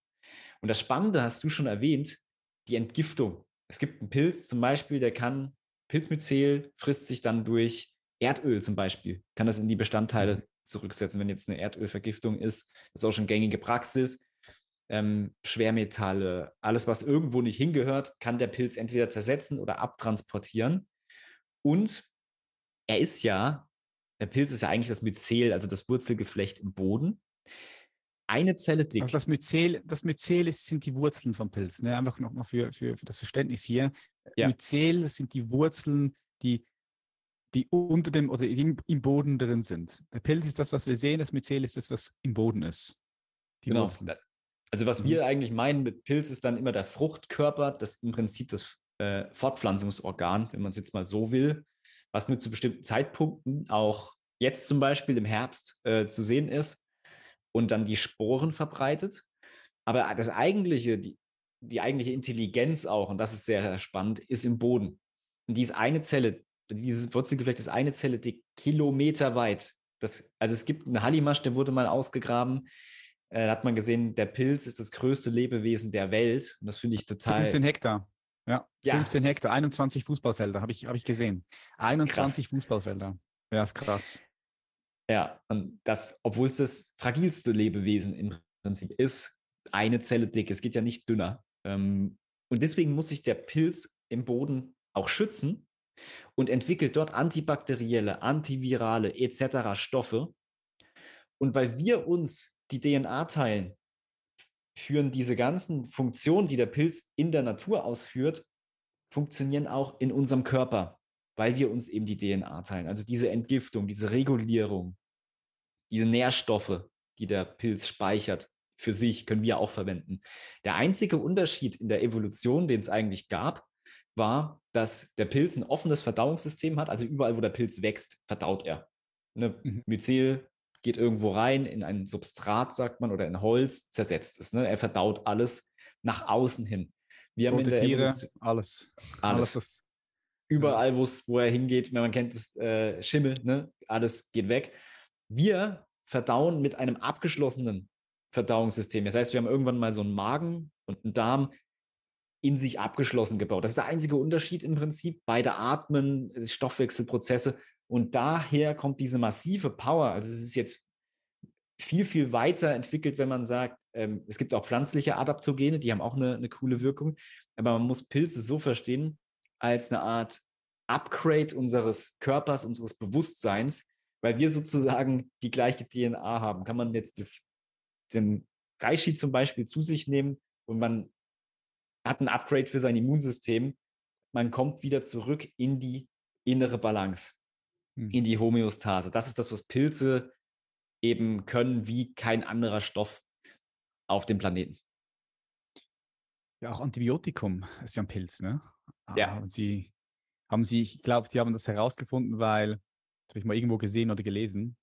Und das Spannende hast du schon erwähnt, die Entgiftung. Es gibt einen Pilz zum Beispiel, der kann Pilzmyzel frisst sich dann durch Erdöl zum Beispiel, kann das in die Bestandteile mhm. zurücksetzen, wenn jetzt eine Erdölvergiftung ist. Das ist auch schon gängige Praxis. Ähm, Schwermetalle, alles, was irgendwo nicht hingehört, kann der Pilz entweder zersetzen oder abtransportieren. Und er ist ja, der Pilz ist ja eigentlich das Myzel, also das Wurzelgeflecht im Boden. Eine Zelle dick. Also das Myzel, das Myzel ist, sind die Wurzeln vom Pilz. Ne? Einfach nochmal für, für, für das Verständnis hier. Ja. Myzel sind die Wurzeln, die, die unter dem oder im, im, Boden drin sind. Der Pilz ist das, was wir sehen, das Myzel ist das, was im Boden ist. Die genau. Wurzeln. Also was mhm. wir eigentlich meinen mit Pilz ist dann immer der Fruchtkörper, das im Prinzip das äh, Fortpflanzungsorgan, wenn man es jetzt mal so will, was nur zu bestimmten Zeitpunkten, auch jetzt zum Beispiel im Herbst, äh, zu sehen ist und dann die Sporen verbreitet. Aber das eigentliche, die, die eigentliche Intelligenz auch, und das ist sehr spannend, ist im Boden. Und die ist eine Zelle, dieses Wurzelgeflecht ist eine Zelle, die Kilometer weit. Das, also es gibt einen Hallimasch, der wurde mal ausgegraben. Äh, da hat man gesehen, der Pilz ist das größte Lebewesen der Welt. Und das finde ich total. 15 Hektar. Ja, ja, 15 Hektar, 21 Fußballfelder, habe ich, hab ich gesehen. 21 krass. Fußballfelder. Ja, ist krass. Ja, und das, obwohl es das fragilste Lebewesen im Prinzip ist, eine Zelle dick. Es geht ja nicht dünner. Ähm, Und deswegen muss sich der Pilz im Boden auch schützen und entwickelt dort antibakterielle, antivirale etc. Stoffe. Und weil wir uns die DNA teilen, führen diese ganzen Funktionen, die der Pilz in der Natur ausführt, funktionieren auch in unserem Körper, weil wir uns eben die DNA teilen. Also diese Entgiftung, diese Regulierung, diese Nährstoffe, die der Pilz speichert, für sich können wir auch verwenden. Der einzige Unterschied in der Evolution, den es eigentlich gab, war, dass der Pilz ein offenes Verdauungssystem hat. Also überall, wo der Pilz wächst, verdaut er. Ne? Mhm. Myzel geht irgendwo rein in ein Substrat, sagt man, oder in Holz, zersetzt es. Ne? Er verdaut alles nach außen hin. Wir haben in der Tiere, Evolution, alles. Alles. alles überall, wo er hingeht, wenn man kennt das äh, Schimmel, ne? alles geht weg. Wir verdauen mit einem abgeschlossenen Verdauungssystem. Das heißt, wir haben irgendwann mal so einen Magen und einen Darm in sich abgeschlossen gebaut. Das ist der einzige Unterschied im Prinzip. Beide atmen, Stoffwechselprozesse. Und daher kommt diese massive Power. Also es ist jetzt viel, viel weiter entwickelt, wenn man sagt, ähm, es gibt auch pflanzliche Adaptogene, die haben auch eine, eine coole Wirkung. Aber man muss Pilze so verstehen, als eine Art Upgrade unseres Körpers, unseres Bewusstseins, weil wir sozusagen die gleiche DNA haben. Kann man jetzt das den Reishi zum Beispiel zu sich nehmen und man hat ein Upgrade für sein Immunsystem. Man kommt wieder zurück in die innere Balance, hm. in die Homöostase. Das ist das, was Pilze eben können, wie kein anderer Stoff auf dem Planeten. Ja, auch Antibiotikum ist ja ein Pilz, ne? Ja. Haben Sie, haben Sie, ich glaube, Sie haben das herausgefunden, weil, das habe ich mal irgendwo gesehen oder gelesen,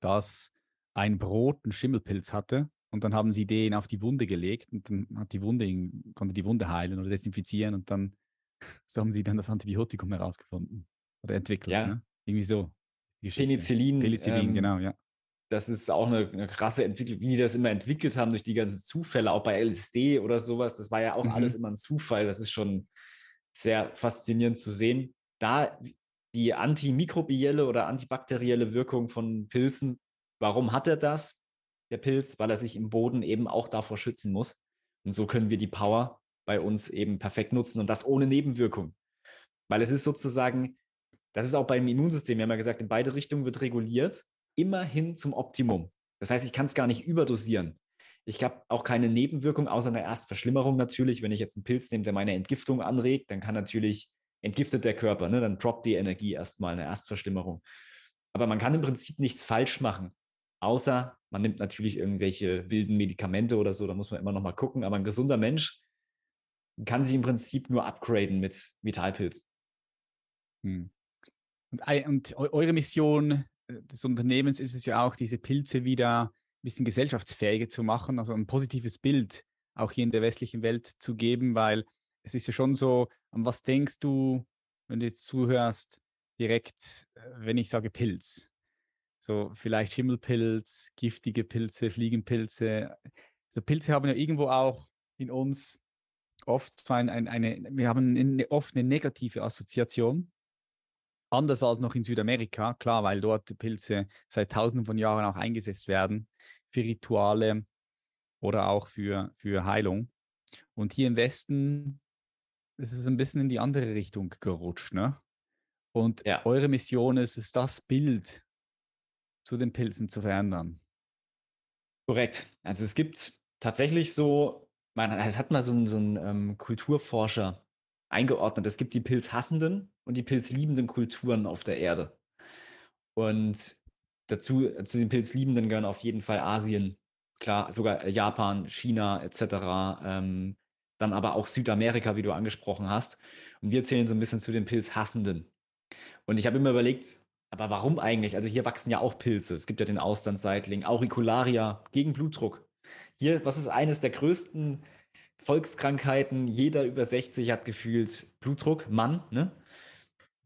dass ein Brot einen Schimmelpilz hatte und dann haben sie den auf die Wunde gelegt und dann hat die Wunde, konnte die Wunde heilen oder desinfizieren und dann so haben sie dann das Antibiotikum herausgefunden oder entwickelt. Ja. Ne? Irgendwie so. Penicillin. Penicillin, ähm, genau, ja. Das ist auch eine, eine, krasse Entwicklung, wie die das immer entwickelt haben durch die ganzen Zufälle, auch bei LSD oder sowas. Das war ja auch mhm. alles immer ein Zufall. Das ist schon sehr faszinierend zu sehen. Da die antimikrobielle oder antibakterielle Wirkung von Pilzen Warum hat er das, der Pilz? Weil er sich im Boden eben auch davor schützen muss. Und so können wir die Power bei uns eben perfekt nutzen und das ohne Nebenwirkung. Weil es ist sozusagen, das ist auch beim Immunsystem, wir haben ja gesagt, in beide Richtungen wird reguliert, immer hin zum Optimum. Das heißt, ich kann es gar nicht überdosieren. Ich habe auch keine Nebenwirkung, außer einer Erstverschlimmerung natürlich. Wenn ich jetzt einen Pilz nehme, der meine Entgiftung anregt, dann kann natürlich, entgiftet der Körper, ne? dann droppt die Energie erstmal, eine Erstverschlimmerung. Aber man kann im Prinzip nichts falsch machen. Außer man nimmt natürlich irgendwelche wilden Medikamente oder so, da muss man immer noch mal gucken. Aber ein gesunder Mensch kann sich im Prinzip nur upgraden mit Vitalpilz. Hm. Und, und, eure Mission äh, des Unternehmens ist es ja auch, diese Pilze wieder ein bisschen gesellschaftsfähiger zu machen, also ein positives Bild auch hier in der westlichen Welt zu geben, weil es ist ja schon so, an was denkst du, wenn du jetzt zuhörst, direkt, äh, wenn ich sage Pilz? So vielleicht Schimmelpilz, giftige Pilze, Fliegenpilze. So Pilze haben ja irgendwo auch in uns oft so ein, ein, eine, wir haben eine, oft eine negative Assoziation. Anders als noch in Südamerika, klar, weil dort Pilze seit tausenden von Jahren auch eingesetzt werden für Rituale oder auch für, für Heilung. Und hier im Westen ist es ein bisschen in die andere Richtung gerutscht. Ne? Und ja. eure Mission ist es, das Bild zu den Pilzen zu verändern. Korrekt. Also es gibt tatsächlich so, man, es hat mal so ein, so ein ähm, Kulturforscher eingeordnet. Es gibt die pilzhassenden und die pilzliebenden Kulturen auf der Erde. Und dazu, zu den pilzliebenden gehören auf jeden Fall Asien, klar, sogar Japan, China etc. Ähm, dann aber auch Südamerika, wie du angesprochen hast. Und wir zählen so ein bisschen zu den Pilzhassenden. Und ich habe immer überlegt, aber warum eigentlich? Also hier wachsen ja auch Pilze. Es gibt ja den Austernseitling, Auricularia gegen Blutdruck. Hier, was ist eines der größten Volkskrankheiten? Jeder über 60 hat gefühlt Blutdruck, Mann. Ne?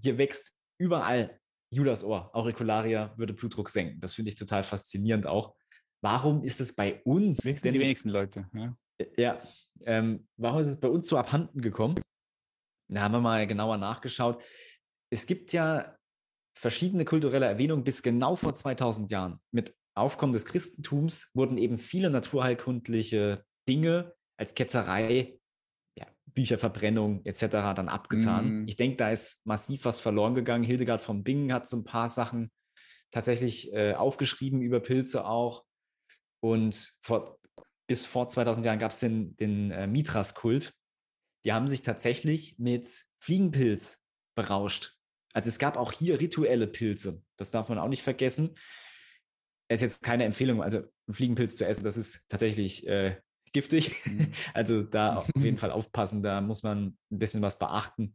Hier wächst überall Judasohr. Auricularia würde Blutdruck senken. Das finde ich total faszinierend auch. Warum ist es bei uns? Denn, die wenigsten Leute. Ja, ja ähm, warum ist es bei uns so abhanden gekommen? Da haben wir mal genauer nachgeschaut. Es gibt ja verschiedene kulturelle Erwähnungen bis genau vor 2000 Jahren. Mit Aufkommen des Christentums wurden eben viele naturheilkundliche Dinge als Ketzerei ja, Bücherverbrennung etc. dann abgetan. Mhm. Ich denke, da ist massiv was verloren gegangen. Hildegard von Bingen hat so ein paar Sachen tatsächlich äh, aufgeschrieben über Pilze auch. Und vor, bis vor 2000 Jahren gab es den, den äh, Mithras-Kult. Die haben sich tatsächlich mit Fliegenpilz berauscht. Also es gab auch hier rituelle Pilze. Das darf man auch nicht vergessen. Es ist jetzt keine Empfehlung, also einen Fliegenpilz zu essen, das ist tatsächlich äh, giftig. Mhm. Also da auf jeden Fall aufpassen, da muss man ein bisschen was beachten.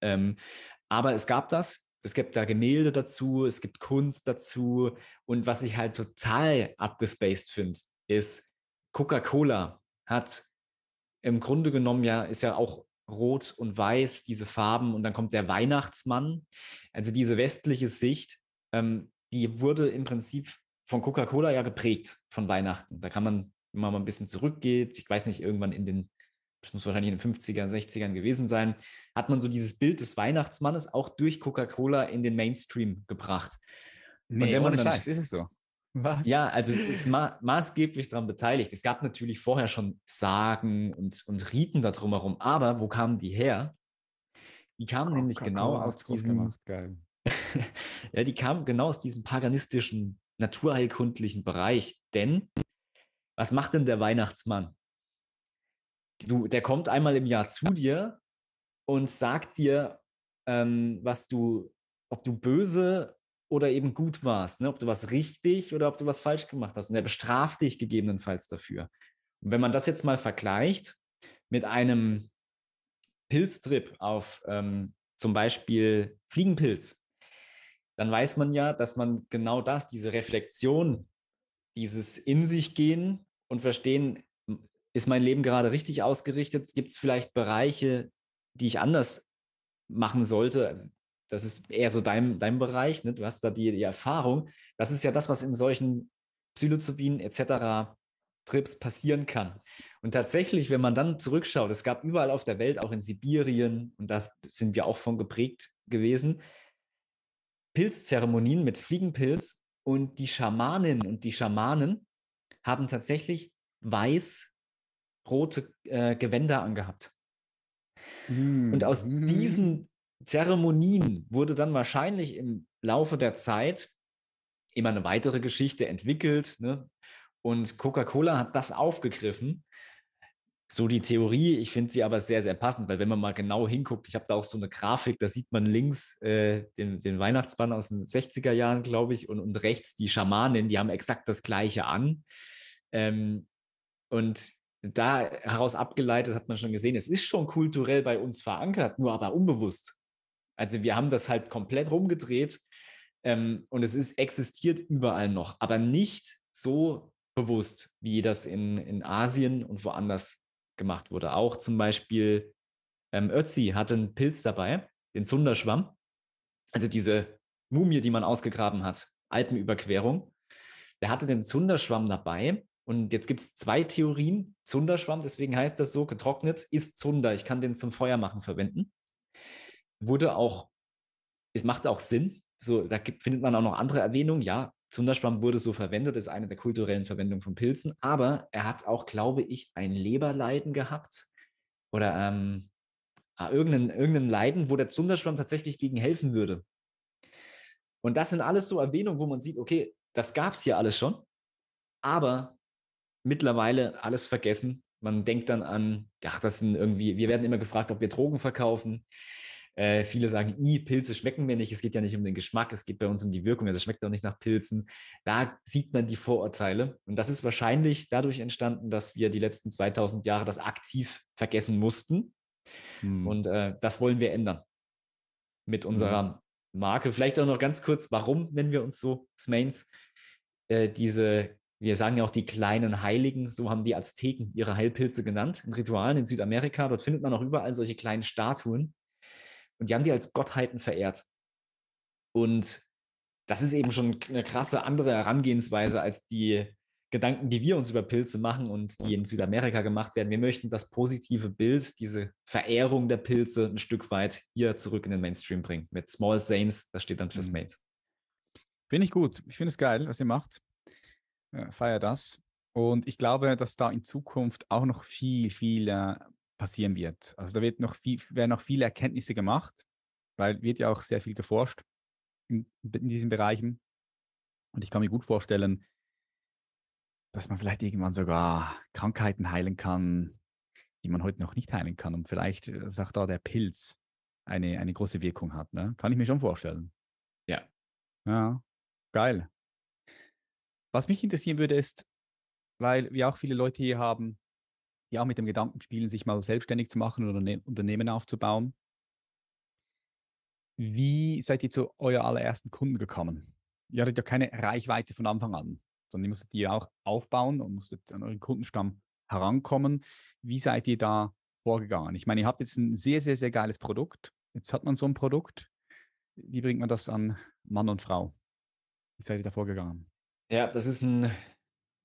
Ähm, aber es gab das. Es gibt da Gemälde dazu, es gibt Kunst dazu. Und was ich halt total abgespaced finde, ist, Coca-Cola hat im Grunde genommen ja, ist ja auch rot und weiß, diese Farben. Und dann kommt der Weihnachtsmann. Also diese westliche Sicht, ähm, die wurde im Prinzip von Coca-Cola ja geprägt von Weihnachten. Da kann man, wenn man mal ein bisschen zurückgeht, ich weiß nicht, irgendwann in den, das muss wahrscheinlich in den 50er, 60ern gewesen sein, hat man so dieses Bild des Weihnachtsmannes auch durch Coca-Cola in den Mainstream gebracht. Nee, wenn man dann- Scheiß, ist es so. Was? Ja, also es ist ma maßgeblich daran beteiligt. Es gab natürlich vorher schon Sagen und, und Riten da drumherum, aber wo kamen die her? Die kamen nämlich genau aus diesem, ja, die kamen genau aus diesem paganistischen, naturheilkundlichen Bereich. Denn was macht denn der Weihnachtsmann? Du, der kommt einmal im Jahr zu dir und sagt dir, ähm, was du, ob du böse oder eben gut warst, ne? ob du was richtig oder ob du was falsch gemacht hast. Und er bestraft dich gegebenenfalls dafür. Und wenn man das jetzt mal vergleicht mit einem Pilztrip auf ähm, zum Beispiel Fliegenpilz, dann weiß man ja, dass man genau das, diese Reflexion, dieses in sich gehen und verstehen, ist mein Leben gerade richtig ausgerichtet? Gibt es vielleicht Bereiche, die ich anders machen sollte? Also, das ist eher so dein, dein Bereich, ne? du hast da die, die Erfahrung. Das ist ja das, was in solchen Psilocybin etc. Trips passieren kann. Und tatsächlich, wenn man dann zurückschaut, es gab überall auf der Welt, auch in Sibirien, und da sind wir auch von geprägt gewesen, Pilzzeremonien mit Fliegenpilz und die Schamaninnen und die Schamanen haben tatsächlich weiß-rote äh, Gewänder angehabt. Und aus Mhm. diesen Zeremonien wurde dann wahrscheinlich im Laufe der Zeit immer eine weitere Geschichte entwickelt. Ne? Und Coca-Cola hat das aufgegriffen. So die Theorie, ich finde sie aber sehr, sehr passend, weil wenn man mal genau hinguckt, ich habe da auch so eine Grafik, da sieht man links äh, den, den Weihnachtsbann aus den 60er Jahren, glaube ich, und, und rechts die Schamanin, die haben exakt das gleiche an. Ähm, und da heraus abgeleitet hat man schon gesehen, es ist schon kulturell bei uns verankert, nur aber unbewusst. Also wir haben das halt komplett rumgedreht ähm, und es ist existiert überall noch, aber nicht so bewusst, wie das in, in Asien und woanders gemacht wurde. Auch zum Beispiel ähm, Ötzi hatte einen Pilz dabei, den Zunderschwamm, also diese Mumie, die man ausgegraben hat, Alpenüberquerung. Der hatte den Zunderschwamm dabei und jetzt gibt es zwei Theorien. Zunderschwamm, deswegen heißt das so, getrocknet, ist Zunder. Ich kann den zum Feuermachen verwenden. Wurde auch, es macht auch Sinn. So, da gibt, findet man auch noch andere Erwähnungen. Ja, Zunderschwamm wurde so verwendet, ist eine der kulturellen Verwendungen von Pilzen. Aber er hat auch, glaube ich, ein Leberleiden gehabt oder ähm, ah, irgendein, irgendein Leiden, wo der Zunderschwamm tatsächlich gegen helfen würde. Und das sind alles so Erwähnungen, wo man sieht, okay, das gab es hier alles schon, aber mittlerweile alles vergessen. Man denkt dann an, ach, das sind irgendwie, wir werden immer gefragt, ob wir Drogen verkaufen. Äh, viele sagen, i, Pilze schmecken mir nicht. Es geht ja nicht um den Geschmack, es geht bei uns um die Wirkung. Also es schmeckt auch nicht nach Pilzen. Da sieht man die Vorurteile. Und das ist wahrscheinlich dadurch entstanden, dass wir die letzten 2000 Jahre das aktiv vergessen mussten. Hm. Und äh, das wollen wir ändern mit unserer Marke. Vielleicht auch noch ganz kurz, warum nennen wir uns so Smains? Äh, diese, wir sagen ja auch die kleinen Heiligen, so haben die Azteken ihre Heilpilze genannt, in Ritualen in Südamerika. Dort findet man auch überall solche kleinen Statuen. Und die haben die als Gottheiten verehrt. Und das ist eben schon eine krasse andere Herangehensweise als die Gedanken, die wir uns über Pilze machen und die in Südamerika gemacht werden. Wir möchten das positive Bild, diese Verehrung der Pilze ein Stück weit hier zurück in den Mainstream bringen. Mit Small Saints, das steht dann für Mhm. Smains. Finde ich gut. Ich finde es geil, was ihr macht. Feier das. Und ich glaube, dass da in Zukunft auch noch viel, viel äh, passieren wird. Also da wird noch viel, werden noch viele Erkenntnisse gemacht, weil wird ja auch sehr viel geforscht in, in diesen Bereichen. Und ich kann mir gut vorstellen, dass man vielleicht irgendwann sogar Krankheiten heilen kann, die man heute noch nicht heilen kann. Und vielleicht äh, sagt da der Pilz eine, eine große Wirkung hat. Ne? Kann ich mir schon vorstellen. Ja. Ja, geil. Was mich interessieren würde, ist, weil wir auch viele Leute hier haben, auch mit dem Gedanken spielen, sich mal selbstständig zu machen oder ein Unternehmen aufzubauen. Wie seid ihr zu euer allerersten Kunden gekommen? Ihr hattet ja keine Reichweite von Anfang an, sondern ihr musstet die auch aufbauen und musstet an euren Kundenstamm herankommen. Wie seid ihr da vorgegangen? Ich meine, ihr habt jetzt ein sehr, sehr, sehr geiles Produkt. Jetzt hat man so ein Produkt. Wie bringt man das an Mann und Frau? Wie seid ihr da vorgegangen? Ja, das ist ein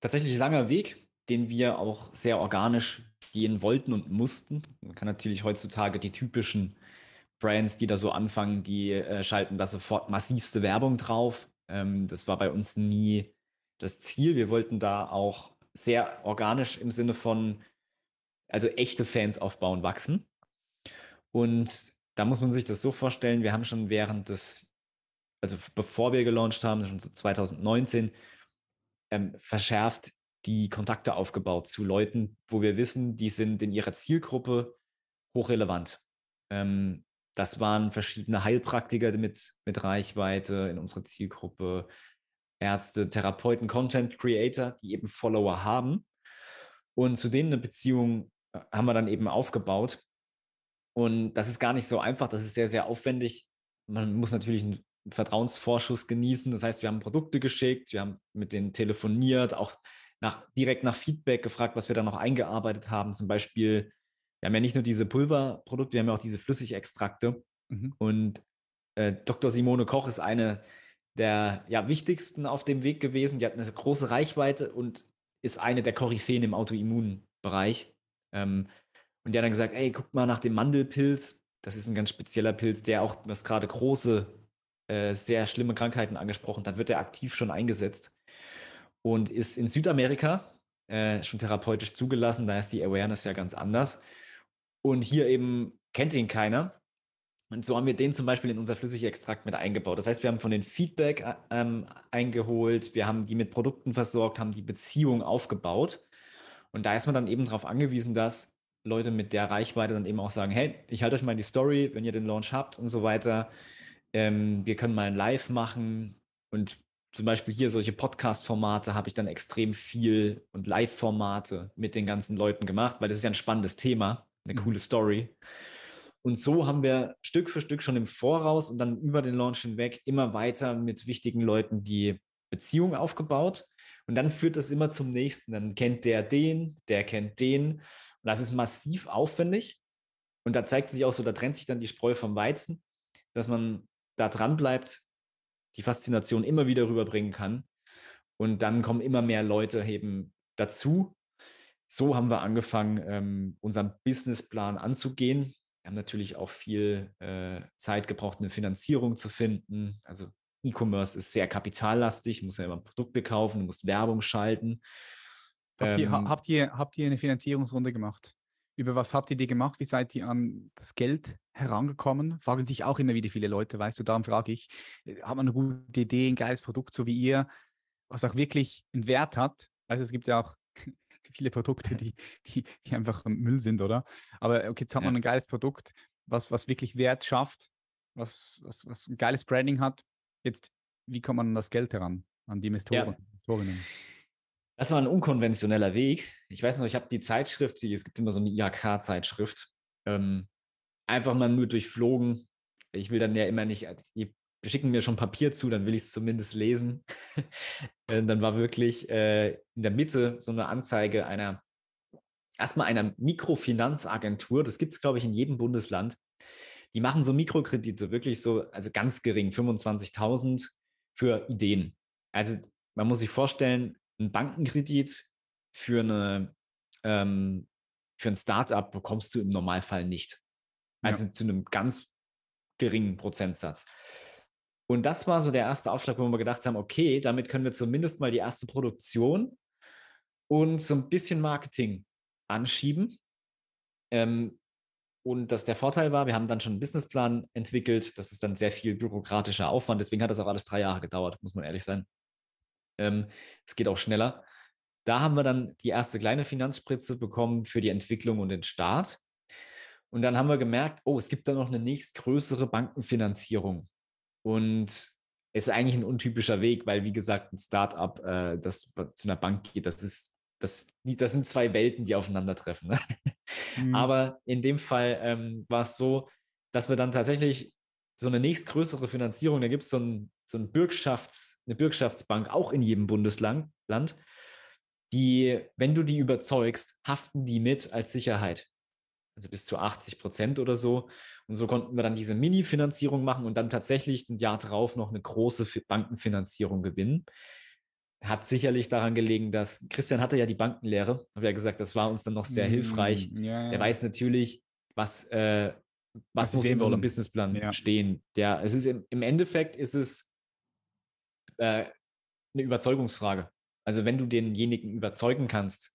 tatsächlich langer Weg, den wir auch sehr organisch gehen wollten und mussten. Man kann natürlich heutzutage die typischen Brands, die da so anfangen, die äh, schalten da sofort massivste Werbung drauf. Ähm, das war bei uns nie das Ziel. Wir wollten da auch sehr organisch im Sinne von, also echte Fans aufbauen, wachsen. Und da muss man sich das so vorstellen, wir haben schon während des, also bevor wir gelauncht haben, schon so 2019, ähm, verschärft die Kontakte aufgebaut zu Leuten, wo wir wissen, die sind in ihrer Zielgruppe hochrelevant. Ähm, das waren verschiedene Heilpraktiker mit, mit Reichweite in unserer Zielgruppe, Ärzte, Therapeuten, Content Creator, die eben Follower haben. Und zu denen eine Beziehung äh, haben wir dann eben aufgebaut. Und das ist gar nicht so einfach, das ist sehr, sehr aufwendig. Man muss natürlich einen Vertrauensvorschuss genießen. Das heißt, wir haben Produkte geschickt, wir haben mit denen telefoniert, auch nach, direkt nach Feedback gefragt, was wir da noch eingearbeitet haben. Zum Beispiel, wir haben ja nicht nur diese Pulverprodukte, wir haben ja auch diese Flüssigextrakte. Mhm. Und äh, Dr. Simone Koch ist eine der ja, wichtigsten auf dem Weg gewesen. Die hat eine große Reichweite und ist eine der Koryphäen im Autoimmunbereich. Ähm, und die hat dann gesagt, ey, guck mal nach dem Mandelpilz. Das ist ein ganz spezieller Pilz, der auch, was gerade große, äh, sehr schlimme Krankheiten angesprochen hat, wird er aktiv schon eingesetzt und ist in Südamerika äh, schon therapeutisch zugelassen. Da ist die Awareness ja ganz anders. Und hier eben kennt ihn keiner. Und so haben wir den zum Beispiel in unser Flüssigextrakt mit eingebaut. Das heißt, wir haben von den Feedback äh, ähm, eingeholt, wir haben die mit Produkten versorgt, haben die Beziehung aufgebaut. Und da ist man dann eben darauf angewiesen, dass Leute mit der Reichweite dann eben auch sagen, hey, ich halte euch mal in die Story, wenn ihr den Launch habt und so weiter. Ähm, wir können mal ein Live machen. Und zum Beispiel hier solche Podcast-Formate habe ich dann extrem viel und Live-Formate mit den ganzen Leuten gemacht, weil das ist ja ein spannendes Thema, eine mhm. coole Story. Und so haben wir Stück für Stück schon im Voraus und dann über den Launch hinweg immer weiter mit wichtigen Leuten die Beziehung aufgebaut. Und dann führt das immer zum nächsten. Dann kennt der den, der kennt den. Und das ist massiv aufwendig. Und da zeigt sich auch so, da trennt sich dann die Spreu vom Weizen, dass man da dran bleibt, die Faszination immer wieder rüberbringen kann. Und dann kommen immer mehr Leute eben dazu. So haben wir angefangen, ähm, unseren Businessplan anzugehen. Wir haben natürlich auch viel äh, Zeit gebraucht, eine Finanzierung zu finden. Also E-Commerce ist sehr kapitallastig, muss ja immer Produkte kaufen, du musst Werbung schalten. Habt, ähm, ihr, habt, ihr, habt ihr eine Finanzierungsrunde gemacht? Über was habt ihr die gemacht? Wie seid ihr an das Geld herangekommen? Fragen sich auch immer wieder viele Leute, weißt du, darum frage ich, äh, hat man eine gute Idee, ein geiles Produkt, so wie ihr, was auch wirklich einen Wert hat? Also es gibt ja auch viele Produkte, die, die, die einfach Müll sind, oder? Aber okay, jetzt hat man ein geiles Produkt, was, was wirklich Wert schafft, was, was, was ein geiles Branding hat. Jetzt, wie kommt man an das Geld heran, an die Investoren, ja. Investorinnen? Das war ein unkonventioneller Weg. Ich weiß noch, ich habe die Zeitschrift, die, es gibt immer so eine IHK-Zeitschrift, ähm, einfach mal nur durchflogen. Ich will dann ja immer nicht, je wir schicken mir schon Papier zu, dann will ich es zumindest lesen. Äh, dann war wirklich äh, in der Mitte so eine Anzeige einer, erstmal einer Mikrofinanzagentur, das gibt es, glaube ich, in jedem Bundesland. Die machen so Mikrokredite, wirklich so, also ganz gering, 25.000 für Ideen. Also man muss sich vorstellen, ein Bankenkredit für eine ähm, für ein Startup bekommst du im Normalfall nicht. Also ja. zu einem ganz geringen Prozentsatz. Und das war so der erste Aufschlag, wo wir gedacht haben, okay, damit können wir zumindest mal die erste Produktion und so ein bisschen Marketing anschieben. Ähm, und dass der Vorteil war, wir haben dann schon einen Businessplan entwickelt. Das ist dann sehr viel bürokratischer Aufwand. Deswegen hat das auch alles drei Jahre gedauert, muss man ehrlich sein. Ähm, es geht auch schneller. Da haben wir dann die erste kleine Finanzspritze bekommen für die Entwicklung und den Start. Und dann haben wir gemerkt, oh, es gibt da noch eine nächstgrößere Bankenfinanzierung. Und es ist eigentlich ein untypischer Weg, weil, wie gesagt, ein Startup, äh, das zu einer Bank geht, das ist, das, das sind zwei Welten, die aufeinandertreffen. Ne? Mhm. Aber in dem Fall ähm, war es so, dass wir dann tatsächlich so eine nächstgrößere Finanzierung, da gibt es so, ein, so ein Bürgschafts-, eine Bürgschaftsbank auch in jedem Bundesland, die, wenn du die überzeugst, haften die mit als Sicherheit. Also bis zu 80 Prozent oder so. Und so konnten wir dann diese Mini-Finanzierung machen und dann tatsächlich ein Jahr drauf noch eine große Bankenfinanzierung gewinnen. Hat sicherlich daran gelegen, dass Christian hatte ja die Bankenlehre, habe ja gesagt, das war uns dann noch sehr mm, hilfreich. Ja, ja. Der weiß natürlich, was, äh, was, was muss in so einem Businessplan ja. stehen. Der, es ist im, im Endeffekt ist es äh, eine Überzeugungsfrage. Also wenn du denjenigen überzeugen kannst,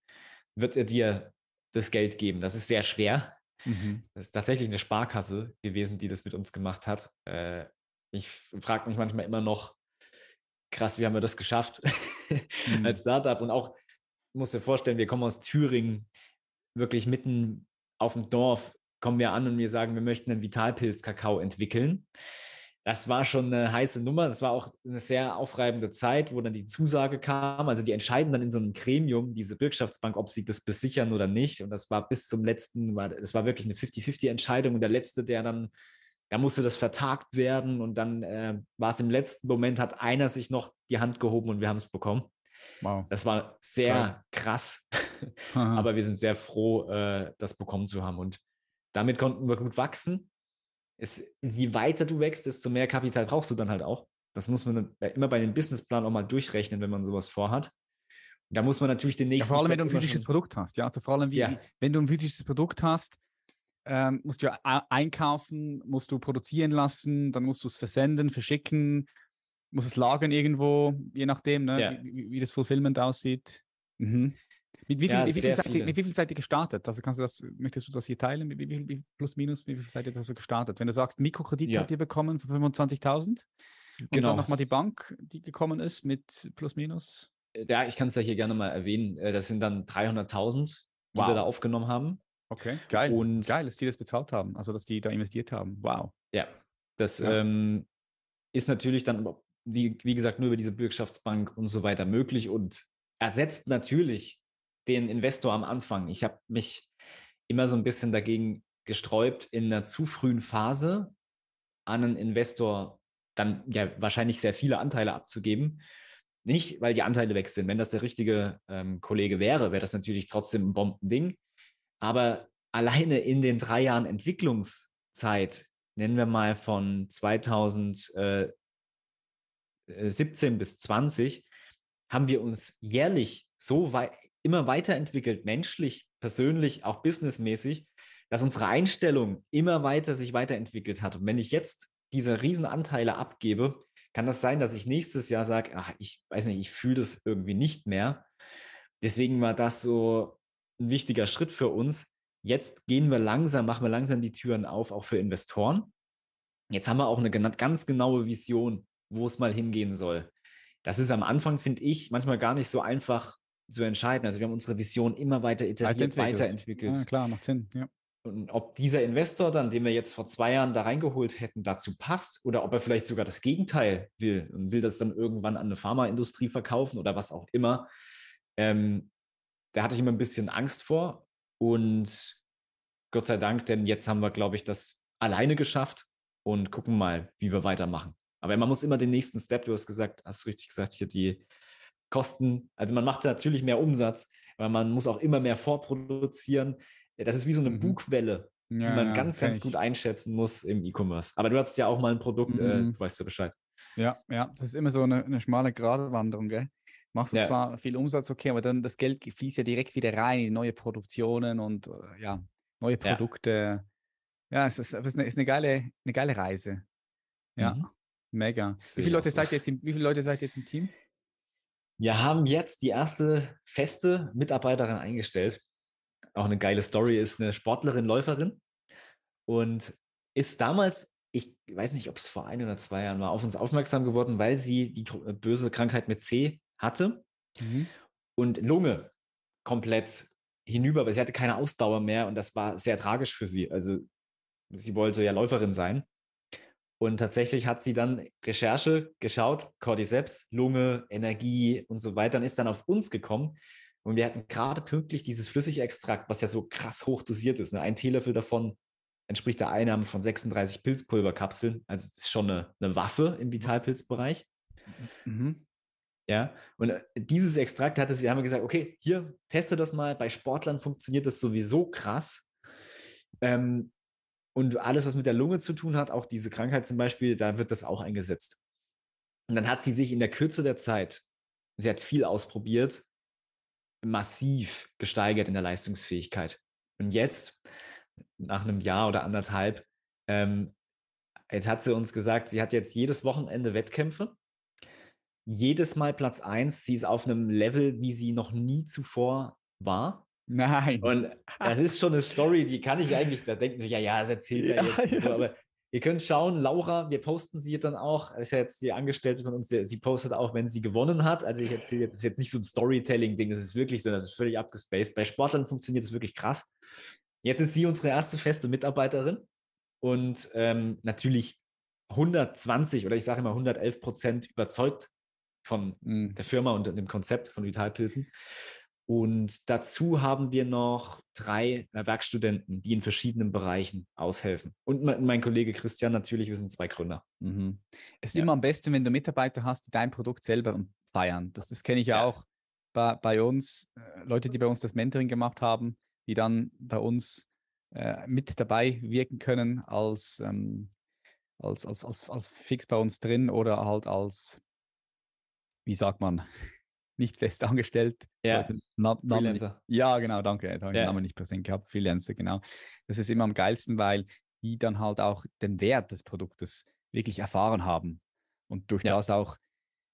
wird er dir das Geld geben. Das ist sehr schwer. Mhm. Das ist tatsächlich eine Sparkasse gewesen, die das mit uns gemacht hat. Äh, ich frage mich manchmal immer noch, krass, wie haben wir das geschafft mhm. als Startup? Und auch, muss dir vorstellen, wir kommen aus Thüringen, wirklich mitten auf dem Dorf, kommen wir an und wir sagen, wir möchten einen Vitalpilz-Kakao entwickeln das war schon eine heiße Nummer. Das war auch eine sehr aufreibende Zeit, wo dann die Zusage kam. Also die entscheiden dann in so einem Gremium, diese Bürgschaftsbank, ob sie das besichern oder nicht. Und das war bis zum letzten, es war wirklich eine 50-50-Entscheidung. Und der letzte, der dann, da musste das vertagt werden. Und dann äh, war es im letzten Moment, hat einer sich noch die Hand gehoben und wir haben es bekommen. Wow. Das war sehr Geil. krass. Aber wir sind sehr froh, äh, das bekommen zu haben. Und damit konnten wir gut wachsen es, je weiter du wächst, desto mehr Kapital brauchst du dann halt auch. Das muss man immer bei dem Businessplan auch mal durchrechnen, wenn man sowas vorhat. da muss man natürlich den nächsten. Ja, vor allem, wenn du ein physisches Produkt hast. Ja, also vor allem, wie, ja. wenn du ein physisches Produkt hast, ähm, musst du ja einkaufen, musst du produzieren lassen, dann musst du es versenden, verschicken, musst es lagern irgendwo, je nachdem, ne, ja. wie, wie, das Fulfillment aussieht. Mhm. Mit wie, viel, ja, wie viel seid ihr, mit wie viel ihr gestartet? Also kannst du das, möchtest du das hier teilen? Mit wie viel, wie, plus minus, wie viel seid ihr da so gestartet? Wenn du sagst, Mikrokredit ja. habt ihr bekommen für 25.000 und genau. dann nochmal die Bank, die gekommen ist mit plus minus? Äh, ja, ich kann es ja hier gerne mal erwähnen. Äh, das sind dann 300.000, die wow. wir da aufgenommen haben. Okay, geil. Und geil, dass die das bezahlt haben, also dass die da investiert haben. Wow. Ja, das ja. Ähm, ist natürlich dann, wie, wie gesagt, nur über diese Bürgschaftsbank und so weiter möglich und ersetzt natürlich den Investor am Anfang. Ich habe mich immer so ein bisschen dagegen gesträubt, in einer zu frühen Phase an einen Investor dann ja wahrscheinlich sehr viele Anteile abzugeben. Nicht, weil die Anteile weg sind. Wenn das der richtige ähm, Kollege wäre, wäre das natürlich trotzdem ein Bombending. Aber alleine in den drei Jahren Entwicklungszeit, nennen wir mal von 2017 bis 20, haben wir uns jährlich so weit, immer weiterentwickelt, menschlich, persönlich, auch businessmäßig, dass unsere Einstellung immer weiter sich weiterentwickelt hat. Und wenn ich jetzt diese Riesenanteile abgebe, kann das sein, dass ich nächstes Jahr sage, ach, ich weiß nicht, ich fühle das irgendwie nicht mehr. Deswegen war das so ein wichtiger Schritt für uns. Jetzt gehen wir langsam, machen wir langsam die Türen auf, auch für Investoren. Jetzt haben wir auch eine ganz genaue Vision, wo es mal hingehen soll. Das ist am Anfang, finde ich, manchmal gar nicht so einfach zu entscheiden. Also wir haben unsere Vision immer weiter iteriert, weiterentwickelt. Ja, klar, macht Sinn. Ja. Und ob dieser Investor dann, den wir jetzt vor zwei Jahren da reingeholt hätten, dazu passt oder ob er vielleicht sogar das Gegenteil will und will das dann irgendwann an eine Pharmaindustrie verkaufen oder was auch immer, ähm, da hatte ich immer ein bisschen Angst vor. Und Gott sei Dank, denn jetzt haben wir, glaube ich, das alleine geschafft und gucken mal, wie wir weitermachen. Aber man muss immer den nächsten Step, du hast gesagt, hast richtig gesagt, hier die, Kosten, also man macht natürlich mehr Umsatz, aber man muss auch immer mehr vorproduzieren. Das ist wie so eine mhm. Bugwelle, die ja, man ganz, ganz ich. gut einschätzen muss im E-Commerce. Aber du hast ja auch mal ein Produkt, äh, mhm. äh, du weißt ja Bescheid. Ja, ja, das ist immer so eine, eine schmale Gratwanderung, gell? Machst du ja. zwar viel Umsatz, okay, aber dann das Geld fließt ja direkt wieder rein in neue Produktionen und äh, ja, neue Produkte. Ja, ja es, ist, es ist, eine, ist eine, geile, eine geile Reise. Ja, mhm. mega. Wie viele, Leute seid ihr jetzt im, wie viele Leute seid ihr jetzt im Team? Wir haben jetzt die erste feste Mitarbeiterin eingestellt. auch eine geile Story, ist eine Sportlerin, Läuferin und ist damals, ich weiß nicht, ob es vor ein oder zwei Jahren war, auf uns aufmerksam geworden, weil sie die böse Krankheit mit C hatte mhm. und Lunge komplett hinüber, weil sie hatte keine Ausdauer mehr und das war sehr tragisch für sie. Also sie wollte ja Läuferin sein. Und tatsächlich hat sie dann Recherche geschaut, Cordyceps, Lunge, Energie und so weiter und ist dann auf uns gekommen. Und wir hatten gerade pünktlich dieses Flüssigextrakt, was ja so krass hoch dosiert ist. Ne? Ein Teelöffel davon entspricht der Einnahme von 36 Pilzpulverkapseln. Also das ist schon eine, eine Waffe im Vitalpilzbereich. Mhm. Ja, und äh, dieses Extrakt hatte sie, haben wir gesagt, okay, hier, teste das mal. Bei Sportlern funktioniert das sowieso krass. Ähm, und alles, was mit der Lunge zu tun hat, auch diese Krankheit zum Beispiel, da wird das auch eingesetzt. Und dann hat sie sich in der Kürze der Zeit, sie hat viel ausprobiert, massiv gesteigert in der Leistungsfähigkeit. Und jetzt, nach einem Jahr oder anderthalb, ähm, jetzt hat sie uns gesagt, sie hat jetzt jedes Wochenende Wettkämpfe jedes Mal Platz 1. Sie ist auf einem Level, wie sie noch nie zuvor war. Nein. Und das ist schon eine Story, die kann ich eigentlich, da denken sie, ja, ja, das erzählt er ja, jetzt. So, aber ihr könnt schauen, Laura, wir posten sie dann auch, ist ja jetzt die Angestellte von uns, der, sie postet auch, wenn sie gewonnen hat. Also ich erzähle jetzt, das ist jetzt nicht so ein Storytelling-Ding, das ist wirklich so, das ist völlig abgespaced. Bei Sportlern funktioniert es wirklich krass. Jetzt ist sie unsere erste feste Mitarbeiterin und ähm, natürlich 120 oder ich sage immer 111 Prozent überzeugt von mhm. der Firma und dem Konzept von Vitalpilzen. Und dazu haben wir noch drei äh, Werkstudenten, die in verschiedenen Bereichen aushelfen. Und mein, Kollege Christian natürlich, wir sind zwei Gründer. Mhm. Es ist ja. immer am besten, wenn du Mitarbeiter hast, die dein Produkt selber feiern. Das, das kenne ich ja, ja, auch bei, bei uns, äh, Leute, die bei uns das Mentoring gemacht haben, die dann bei uns äh, mit dabei wirken können als, ähm, als, als, als, als fix bei uns drin oder halt als wie sagt man, nicht fest angestellt. Ja, Na, Freelancer. ja, genau, danke. Da habe ich ja. den Namen nicht präsent gehabt. Freelancer, genau. Das ist immer am geilsten, weil die dann halt auch den Wert des Produktes wirklich erfahren haben und durch ja. das auch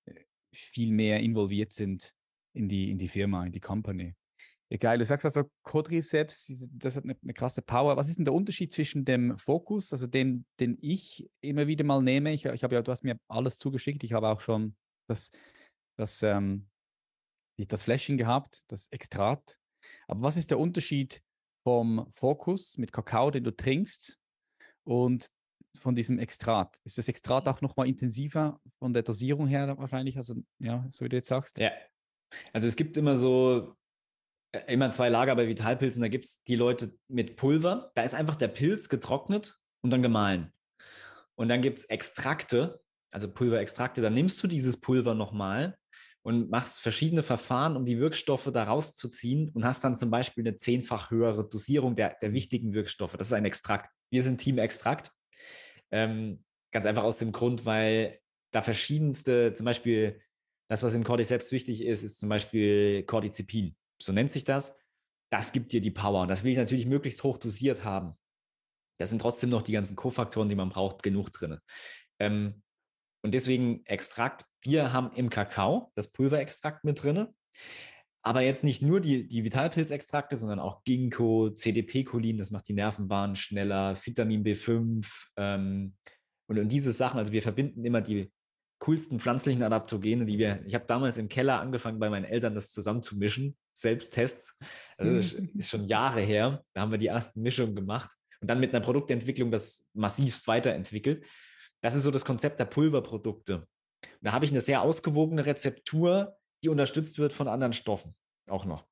äh, viel mehr involviert sind in die, in die Firma, in die Company. Geil. Du sagst also, Quadriceps, das hat eine, eine, krasse Power. Was ist denn der Unterschied zwischen dem Fokus, also den, den ich immer wieder mal nehme? Ich, ich habe ja, du hast mir alles zugeschickt. Ich habe auch schon das das, ähm, das Fläschchen gehabt, das Extrat. Aber was ist der Unterschied vom Fokus mit Kakao, den du trinkst, und von diesem Extrat? Ist das Extrat auch nochmal intensiver von der Dosierung her wahrscheinlich? Also, ja, so wie du jetzt sagst? Ja. Also es gibt immer so, äh, immer zwei Lager bei Vitalpilzen. Da gibt es die Leute mit Pulver. Da ist einfach der Pilz getrocknet und dann gemahlen. Und dann gibt es Extrakte, also Pulverextrakte. Dann nimmst du dieses Pulver nochmal und machst verschiedene Verfahren, um die Wirkstoffe da rauszuziehen und hast dann zum Beispiel eine zehnfach höhere Dosierung der, der wichtigen Wirkstoffe. Das ist ein Extrakt. Wir sind Team Extrakt. Ähm, ganz einfach aus dem Grund, weil da verschiedenste, zum Beispiel das, was im Cordyceps wichtig ist, ist zum Beispiel Cordizepin. So nennt sich das. Das gibt dir die Power. Und das will ich natürlich möglichst hoch dosiert haben. Da sind trotzdem noch die ganzen Kofaktoren, die man braucht, genug drin. Ähm, und deswegen Extrakt. Wir haben im Kakao das Pulverextrakt mit drin. Aber jetzt nicht nur die, die Vitalpilzextrakte, sondern auch Ginkgo, CDP-Cholin, das macht die Nervenbahn schneller, Vitamin B5 ähm, und, und diese Sachen. Also wir verbinden immer die coolsten pflanzlichen Adaptogene, die wir, ich habe damals im Keller angefangen, bei meinen Eltern das zusammenzumischen, Selbsttests. Also das ist schon Jahre her. Da haben wir die ersten Mischungen gemacht und dann mit einer Produktentwicklung das massivst weiterentwickelt. Das ist so das Konzept der Pulverprodukte. Da habe ich eine sehr ausgewogene Rezeptur, die unterstützt wird von anderen Stoffen auch noch.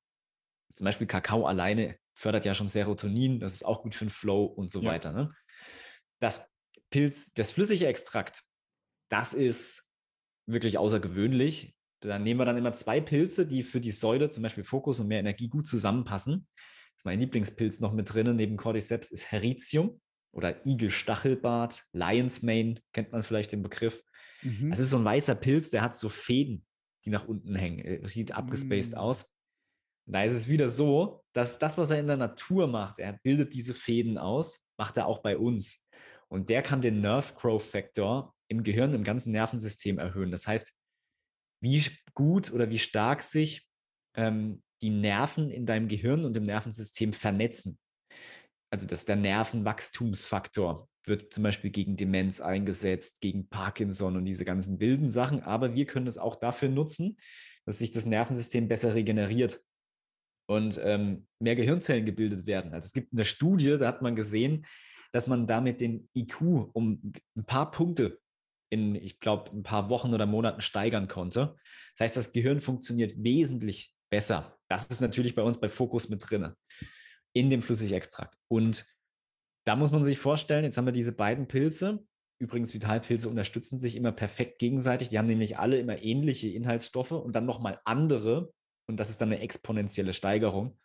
Zum Beispiel Kakao alleine fördert ja schon Serotonin, das ist auch gut für den Flow und so ja. weiter. Ne? Das Pilz, das flüssige Extrakt, das ist wirklich außergewöhnlich. Da nehmen wir dann immer zwei Pilze, die für die Säule, zum Beispiel Fokus und mehr Energie, gut zusammenpassen. Das ist mein Lieblingspilz noch mit drinnen, neben Cordyceps, ist Heritium oder Igelstachelbart, Lion's Mane, kennt man vielleicht den Begriff. Mhm. Das ist so ein weißer Pilz, der hat so Fäden, die nach unten hängen. Äh, sieht abgespaced mhm. aus. Und da ist es wieder so, dass das, was er in der Natur macht, er bildet diese Fäden aus, macht er auch bei uns. Und der kann den Nerve Growth Factor im Gehirn, im ganzen Nervensystem erhöhen. Das heißt, wie gut oder wie stark sich ähm, die Nerven in deinem Gehirn und im Nervensystem vernetzen. Also das der Nervenwachstumsfaktor, wird zum Beispiel gegen Demenz eingesetzt, gegen Parkinson und diese ganzen wilden Sachen. Aber wir können es auch dafür nutzen, dass sich das Nervensystem besser regeneriert und ähm, mehr Gehirnzellen gebildet werden. Also es gibt eine Studie, da hat man gesehen, dass man damit den IQ um ein paar Punkte in, ich glaube, ein paar Wochen oder Monaten steigern konnte. Das heißt, das Gehirn funktioniert wesentlich besser. Das ist natürlich bei uns bei Fokus mit drin, in dem Flüssigextrakt. Und da muss man sich vorstellen, jetzt haben wir diese beiden Pilze. Übrigens, Vitalpilze unterstützen sich immer perfekt gegenseitig. Die haben nämlich alle immer ähnliche Inhaltsstoffe und dann nochmal andere. Und das ist dann eine exponentielle Steigerung.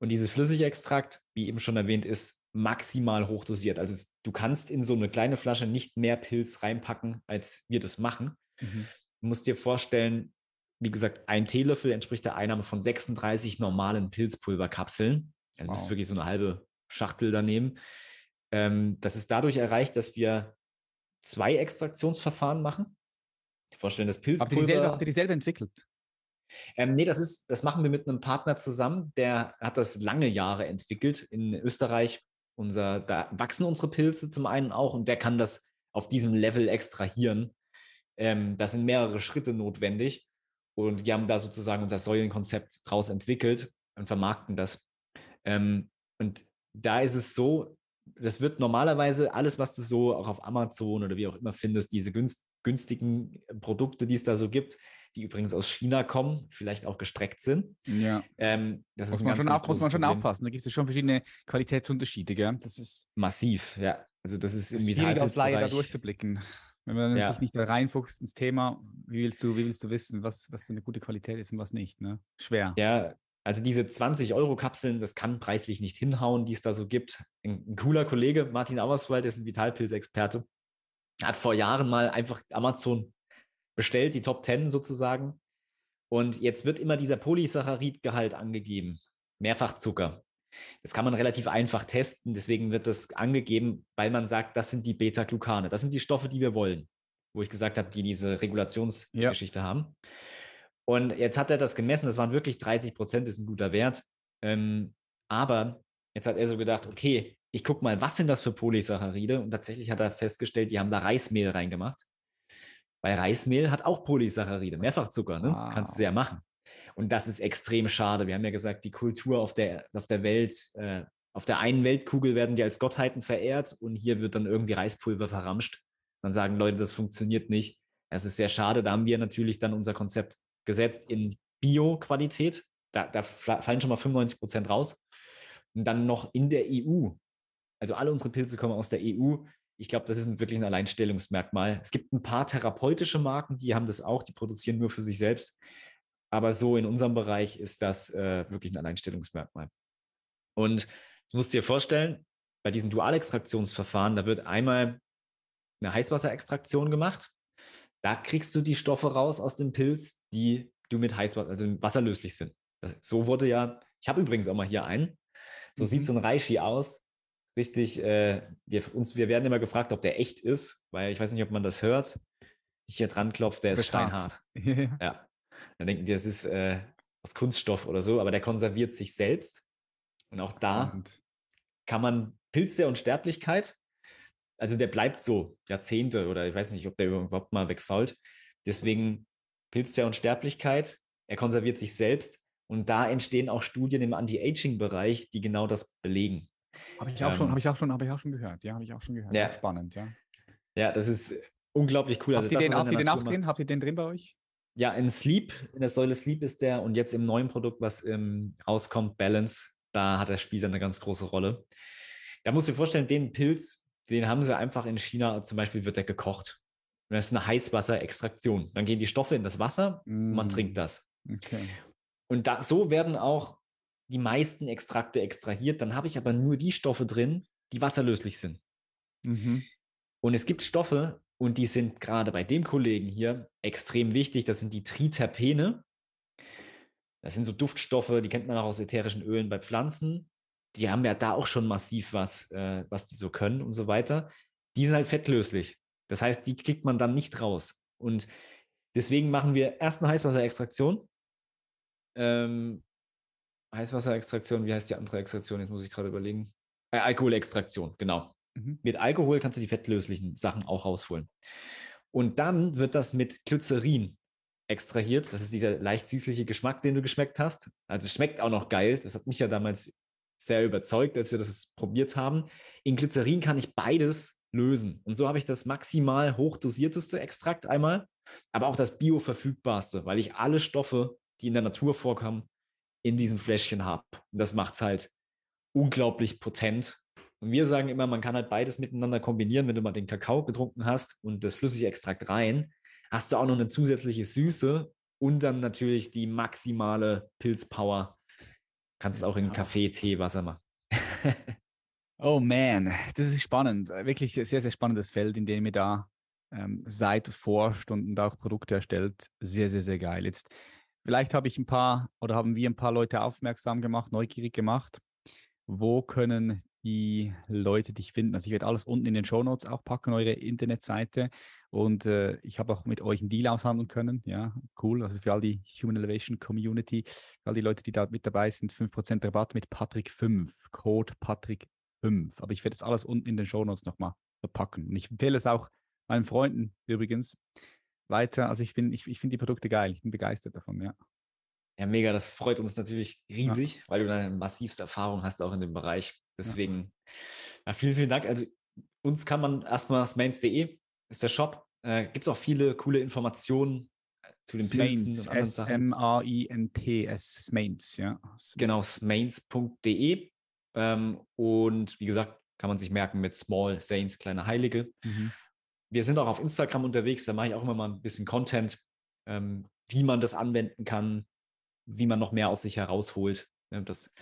Und dieses Flüssigextrakt, wie eben schon erwähnt, ist maximal hochdosiert. Also es, du kannst in so eine kleine Flasche nicht mehr Pilz reinpacken, als wir das machen. Mhm. Du musst dir vorstellen, wie gesagt, ein Teelöffel entspricht der Einnahme von 36 normalen Pilzpulverkapseln. Also wow. du wirklich so eine halbe Schachtel daneben. Ähm, das ist dadurch erreicht, dass wir zwei Extraktionsverfahren machen. Ich vorstellen, das Pilzpulver. Habt ihr dieselbe, habt ihr dieselbe entwickelt? Ähm, nee, das ist, das machen wir mit einem Partner zusammen, der hat das lange Jahre entwickelt in Österreich. Unser, da wachsen unsere Pilze zum einen auch und der kann das auf diesem Level extrahieren. Ähm, da sind mehrere Schritte notwendig und wir haben da sozusagen unser Säulenkonzept draus entwickelt und vermarkten das. Ähm, und da ist es so, das wird normalerweise alles, was du so auch auf Amazon oder wie auch immer findest, diese günst, günstigen Produkte, die es da so gibt, die übrigens aus China kommen, vielleicht auch gestreckt sind. Ja. Ähm, das muss, ist man, ganz, schon ganz muss man schon Problem. aufpassen. Da gibt es schon verschiedene Qualitätsunterschiede. Gell? Das ist massiv, ja. Also das ist im schwierig als Laie da durchzublicken. Wenn man ja. sich nicht da reinfuchst ins Thema, wie willst du, wie willst du wissen, was, was eine gute Qualität ist und was nicht? Ne? Schwer. Ja, also diese 20-Euro-Kapseln, das kann preislich nicht hinhauen, die es da so gibt. Ein, cooler Kollege, Martin Auerswald, ist ein Vitalpilz-Experte, hat vor Jahren mal einfach Amazon bestellt, die Top 10 sozusagen. Und jetzt wird immer dieser Polysaccharidgehalt angegeben. Mehrfachzucker. Das kann man relativ einfach testen. Deswegen wird das angegeben, weil man sagt, das sind die Beta-Glucane. Das sind die Stoffe, die wir wollen. Wo ich gesagt habe, die diese Regulationsgeschichte ja. haben. Und jetzt hat er das gemessen. Das waren wirklich 30 Prozent, ist ein guter Wert. Ähm, aber jetzt hat er so gedacht, okay, ich gucke mal, was sind das für Polysaccharide? Und tatsächlich hat er festgestellt, die haben da Reismehl reingemacht. Weil Reismehl hat auch Polysaccharide, Mehrfachzucker, ne? Wow. Kannst du ja machen. Und das ist extrem schade. Wir haben ja gesagt, die Kultur auf der, auf der Welt, äh, auf der einen Weltkugel werden die als Gottheiten verehrt und hier wird dann irgendwie Reispulver verramscht. Dann sagen Leute, das funktioniert nicht. Das ist sehr schade. Da haben wir natürlich dann unser Konzept gesetzt in Bio-Qualität. Da, da fallen schon mal 95 Prozent raus. Und dann noch in der EU. Also alle unsere Pilze kommen aus der EU ich glaube, das ist wirklich ein Alleinstellungsmerkmal. Es gibt ein paar therapeutische Marken, die haben das auch, die produzieren nur für sich selbst. Aber so in unserem Bereich ist das äh, wirklich ein Alleinstellungsmerkmal. Und du musst dir vorstellen, bei diesen Dualextraktionsverfahren, da wird einmal eine Heißwasserextraktion gemacht. Da kriegst du die Stoffe raus aus dem Pilz, die du mit Heißwasser, also wasserlöslich sind. Das, so wurde ja, ich habe übrigens auch mal hier einen. So mhm. sieht so ein Reishi aus richtig, äh, wir, uns, wir werden immer gefragt, ob der echt ist, weil ich weiß nicht, ob man das hört. Ich hier dran klopfe, der ist steinhart. ja. Dann denken die, das ist äh, aus Kunststoff oder so, aber der konserviert sich selbst. Und auch da und. kann man Pilz der Unsterblichkeit, also der bleibt so Jahrzehnte oder ich weiß nicht, ob der überhaupt mal wegfault. Deswegen Pilz der Unsterblichkeit, er konserviert sich selbst und da entstehen auch Studien im Anti-Aging-Bereich, die genau das belegen. Habe ich auch ähm, schon, habe ich auch schon, habe ich auch schon gehört. Ja, habe ich auch schon gehört. Ja. Spannend, ja. Ja, das ist unglaublich cool. Habt, also ihr, den, habt ihr den auch drin? Habt ihr den drin bei euch? Ja, in Sleep, in der Säule Sleep ist der und jetzt im neuen Produkt, was ähm, rauskommt, Balance, da hat der Spieler eine ganz große Rolle. Da musst du dir vorstellen, den Pilz, den haben sie einfach in China, zum Beispiel wird der gekocht. Und das ist eine Heißwasserextraktion. Dann gehen die Stoffe in das Wasser mm. und man mm. trinkt das. Okay. Und da, so werden auch die meisten Extrakte extrahiert. Dann habe ich aber nur die Stoffe drin, die wasserlöslich sind. Mhm. Und es gibt Stoffe, und die sind gerade bei dem Kollegen hier extrem wichtig. Das sind die Triterpene. Das sind so Duftstoffe, die kennt man auch aus ätherischen Ölen bei Pflanzen. Die haben ja da auch schon massiv was, äh, was die so können und so weiter. Die sind halt fettlöslich. Das heißt, die kriegt man dann nicht raus. Und deswegen machen wir erst eine Heißwasserextraktion. Ähm, Heißwasserextraktion, wie heißt die andere Extraktion? Jetzt muss ich gerade überlegen. Äh, Alkoholextraktion, genau. Mhm. Mit Alkohol kannst du die fettlöslichen Sachen auch rausholen. Und dann wird das mit Glycerin extrahiert. Das ist dieser leicht süßliche Geschmack, den du geschmeckt hast. Also es schmeckt auch noch geil. Das hat mich ja damals sehr überzeugt, als wir das probiert haben. In Glycerin kann ich beides lösen. Und so habe ich das maximal hochdosierteste Extrakt einmal, aber auch das bioverfügbarste, weil ich alle Stoffe, die in der Natur vorkommen, in diesem Fläschchen habe. Und das macht es halt unglaublich potent. Und wir sagen immer, man kann halt beides miteinander kombinieren. Wenn du mal den Kakao getrunken hast und das flüssige Extrakt rein, hast du auch noch eine zusätzliche Süße und dann natürlich die maximale Pilzpower. Kannst es auch in Kaffee, Tee, Wasser machen. oh man, das ist spannend. Wirklich sehr, sehr spannendes Feld, in dem ihr da ähm, seid, forscht und auch Produkte erstellt. Sehr, sehr, sehr geil. Jetzt, vielleicht habe ich ein paar oder haben wir ein paar Leute aufmerksam gemacht, neugierig gemacht. Wo können die Leute dich finden. Also ich werde alles unten in den Show Notes auch packen, eure Internetseite. Und äh, ich habe auch mit euch einen Deal aushandeln können. Ja, cool. Also für all die Human Elevation Community, für all die Leute, die da mit dabei sind, 5% Rabatt mit Patrick5, Code Patrick5. Aber ich werde das alles unten in den Show Notes nochmal verpacken. Und ich empfehle es auch meinen Freunden übrigens weiter. Also ich, bin, ich, ich finde die Produkte geil. Ich bin begeistert davon, ja. Ja, mega. Das freut uns natürlich riesig, ja. weil du eine massivste Erfahrung hast auch in dem Bereich. Deswegen, ja. vielen, vielen Dank. Also uns kann man erstmal smains.de ist der Shop. Äh, Gibt es auch viele coole Informationen äh, zu den Pilzen S-M-A-I-N-T-S, Smains, ja. Genau, smains.de. Ähm, und wie gesagt, kann man sich merken mit Small Saints, kleine Heilige. Mhm. Wir sind auch auf Instagram unterwegs, da mache ich auch immer mal ein bisschen Content, ähm, wie man das anwenden kann, wie man noch mehr aus sich herausholt. Das,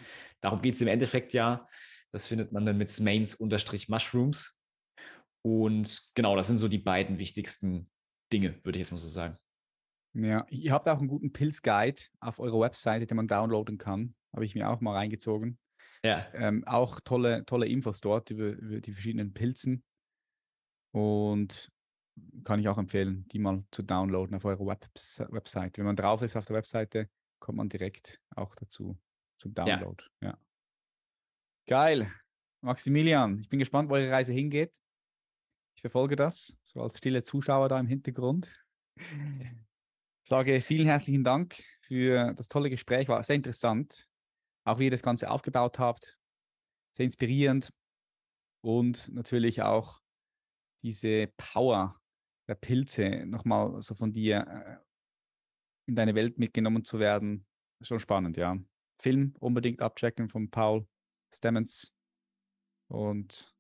darum geht es im Endeffekt ja. Das findet man dann mit Smains-Mushrooms. Und genau, das sind so die beiden wichtigsten Dinge, würde ich jetzt mal so sagen. Ja, ihr habt auch einen guten Pilz-Guide auf eurer Webseite, den man downloaden kann. Habe ich mir auch mal reingezogen. Ja. Ähm, auch tolle, tolle Infos dort über, über die verschiedenen Pilzen. Und kann ich auch empfehlen, die mal zu downloaden auf eurer Web Webseite. Wenn man drauf ist auf der Webseite, kommt man direkt auch dazu zum Download. Ja. ja. Geil. Maximilian, ich bin gespannt, wo eure Reise hingeht. Ich verfolge das, so als stille Zuschauer da im Hintergrund. Ich sage vielen herzlichen Dank für das tolle Gespräch, war sehr interessant. Auch wie ihr das Ganze aufgebaut habt, sehr inspirierend und natürlich auch diese Power der Pilze nochmal so von dir äh, in deine Welt mitgenommen zu werden. Schon spannend, ja. Film unbedingt abchecken von Paul Stemmens und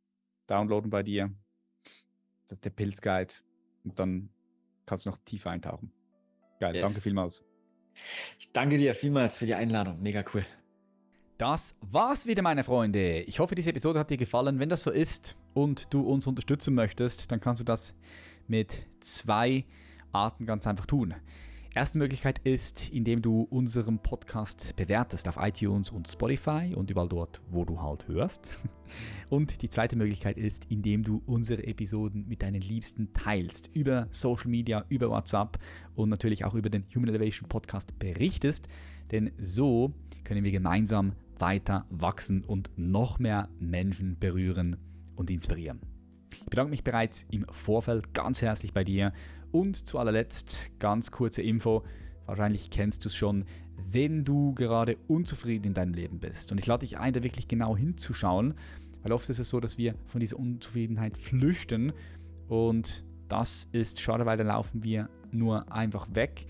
downloaden bei dir. Das ist der Pilzguide. Und dann kannst du noch tiefer eintauchen. Geil, yes. danke vielmals. Ich danke dir vielmals für die Einladung. Mega cool. Das war's wieder, meine Freunde. Ich hoffe, diese Episode hat dir gefallen. Wenn das so ist und du uns unterstützen möchtest, dann kannst du das mit zwei Arten ganz einfach tun. Erste Möglichkeit ist, indem du unseren Podcast bewertest auf iTunes und Spotify und überall dort, wo du halt hörst. Und die zweite Möglichkeit ist, indem du unsere Episoden mit deinen Liebsten teilst, über Social Media, über WhatsApp und natürlich auch über den Human Elevation Podcast berichtest, denn so können wir gemeinsam weiter wachsen und noch mehr Menschen berühren und inspirieren. Ich bedanke mich bereits im Vorfeld ganz herzlich bei dir und zu allerletzt ganz kurze Info, wahrscheinlich kennst du es schon, wenn du gerade unzufrieden in deinem Leben bist. Und ich lade dich ein, da wirklich genau hinzuschauen, weil oft ist es so, dass wir von dieser Unzufriedenheit flüchten und das ist schade, weil dann laufen wir nur einfach weg.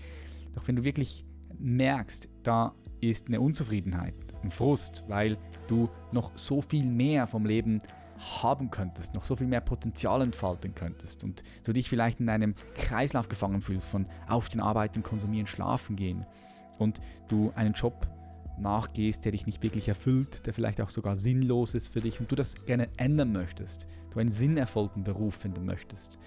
Doch wenn du wirklich merkst, da ist eine Unzufriedenheit, ein Frust, weil du noch so viel mehr vom Leben haben könntest, noch so viel mehr Potenzial entfalten könntest und du dich vielleicht in einem Kreislauf gefangen fühlst von Aufstehen, Arbeiten, Konsumieren, Schlafen gehen und du einen Job nachgehst, der dich nicht wirklich erfüllt, der vielleicht auch sogar sinnlos ist für dich und du das gerne ändern möchtest, du einen sinnerfüllten Beruf finden möchtest,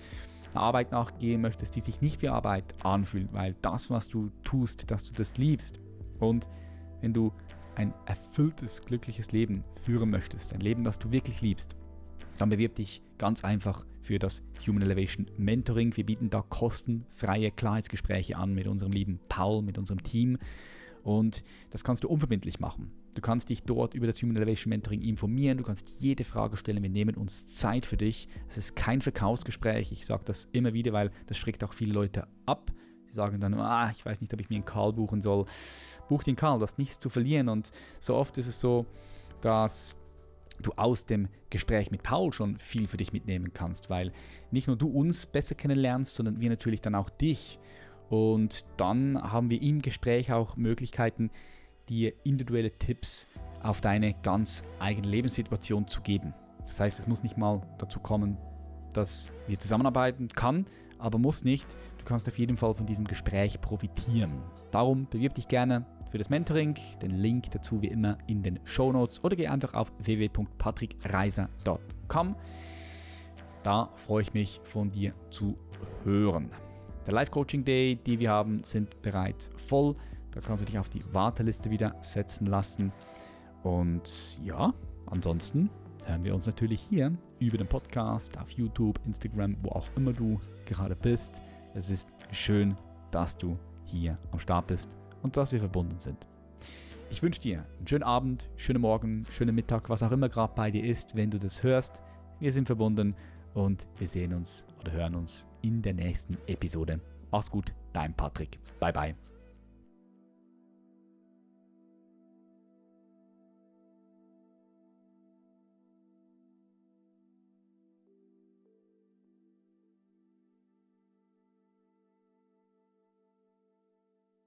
eine Arbeit nachgehen möchtest, die sich nicht wie Arbeit anfühlt, weil das, was du tust, dass du das liebst und wenn du ein erfülltes, glückliches Leben führen möchtest, ein Leben, das du wirklich liebst, dann bewirb dich ganz einfach für das Human Elevation Mentoring. Wir bieten da kostenfreie Klarheitsgespräche an mit unserem lieben Paul, mit unserem Team. Und das kannst du unverbindlich machen. Du kannst dich dort über das Human Elevation Mentoring informieren, du kannst jede Frage stellen, wir nehmen uns Zeit für dich. Es ist kein Verkaufsgespräch, ich sage das immer wieder, weil das schreckt auch viele Leute ab. Sie sagen dann, ah, ich weiß nicht, ob ich mir einen Karl buchen soll. Buch den Karl, du hast nichts zu verlieren. Und so oft ist es so, dass du aus dem Gespräch mit Paul schon viel für dich mitnehmen kannst, weil nicht nur du uns besser kennenlernst, sondern wir natürlich dann auch dich. Und dann haben wir im Gespräch auch Möglichkeiten, dir individuelle Tipps auf deine ganz eigene Lebenssituation zu geben. Das heißt, es muss nicht mal dazu kommen, dass wir zusammenarbeiten kann, aber muss nicht. Du kannst auf jeden Fall von diesem Gespräch profitieren. Darum bewirb dich gerne für das Mentoring. Den Link dazu wie immer in den Show Notes oder geh einfach auf www.patrickreiser.com. Da freue ich mich von dir zu hören. Der Live Coaching Day, die wir haben, sind bereits voll. Da kannst du dich auf die Warteliste wieder setzen lassen. Und ja, ansonsten hören wir uns natürlich hier über den Podcast, auf YouTube, Instagram, wo auch immer du gerade bist. Es ist schön, dass du hier am Start bist und dass wir verbunden sind. Ich wünsche dir einen schönen Abend, schönen Morgen, schönen Mittag, was auch immer gerade bei dir ist, wenn du das hörst. Wir sind verbunden und wir sehen uns oder hören uns in der nächsten Episode. Mach's gut, dein Patrick. Bye bye.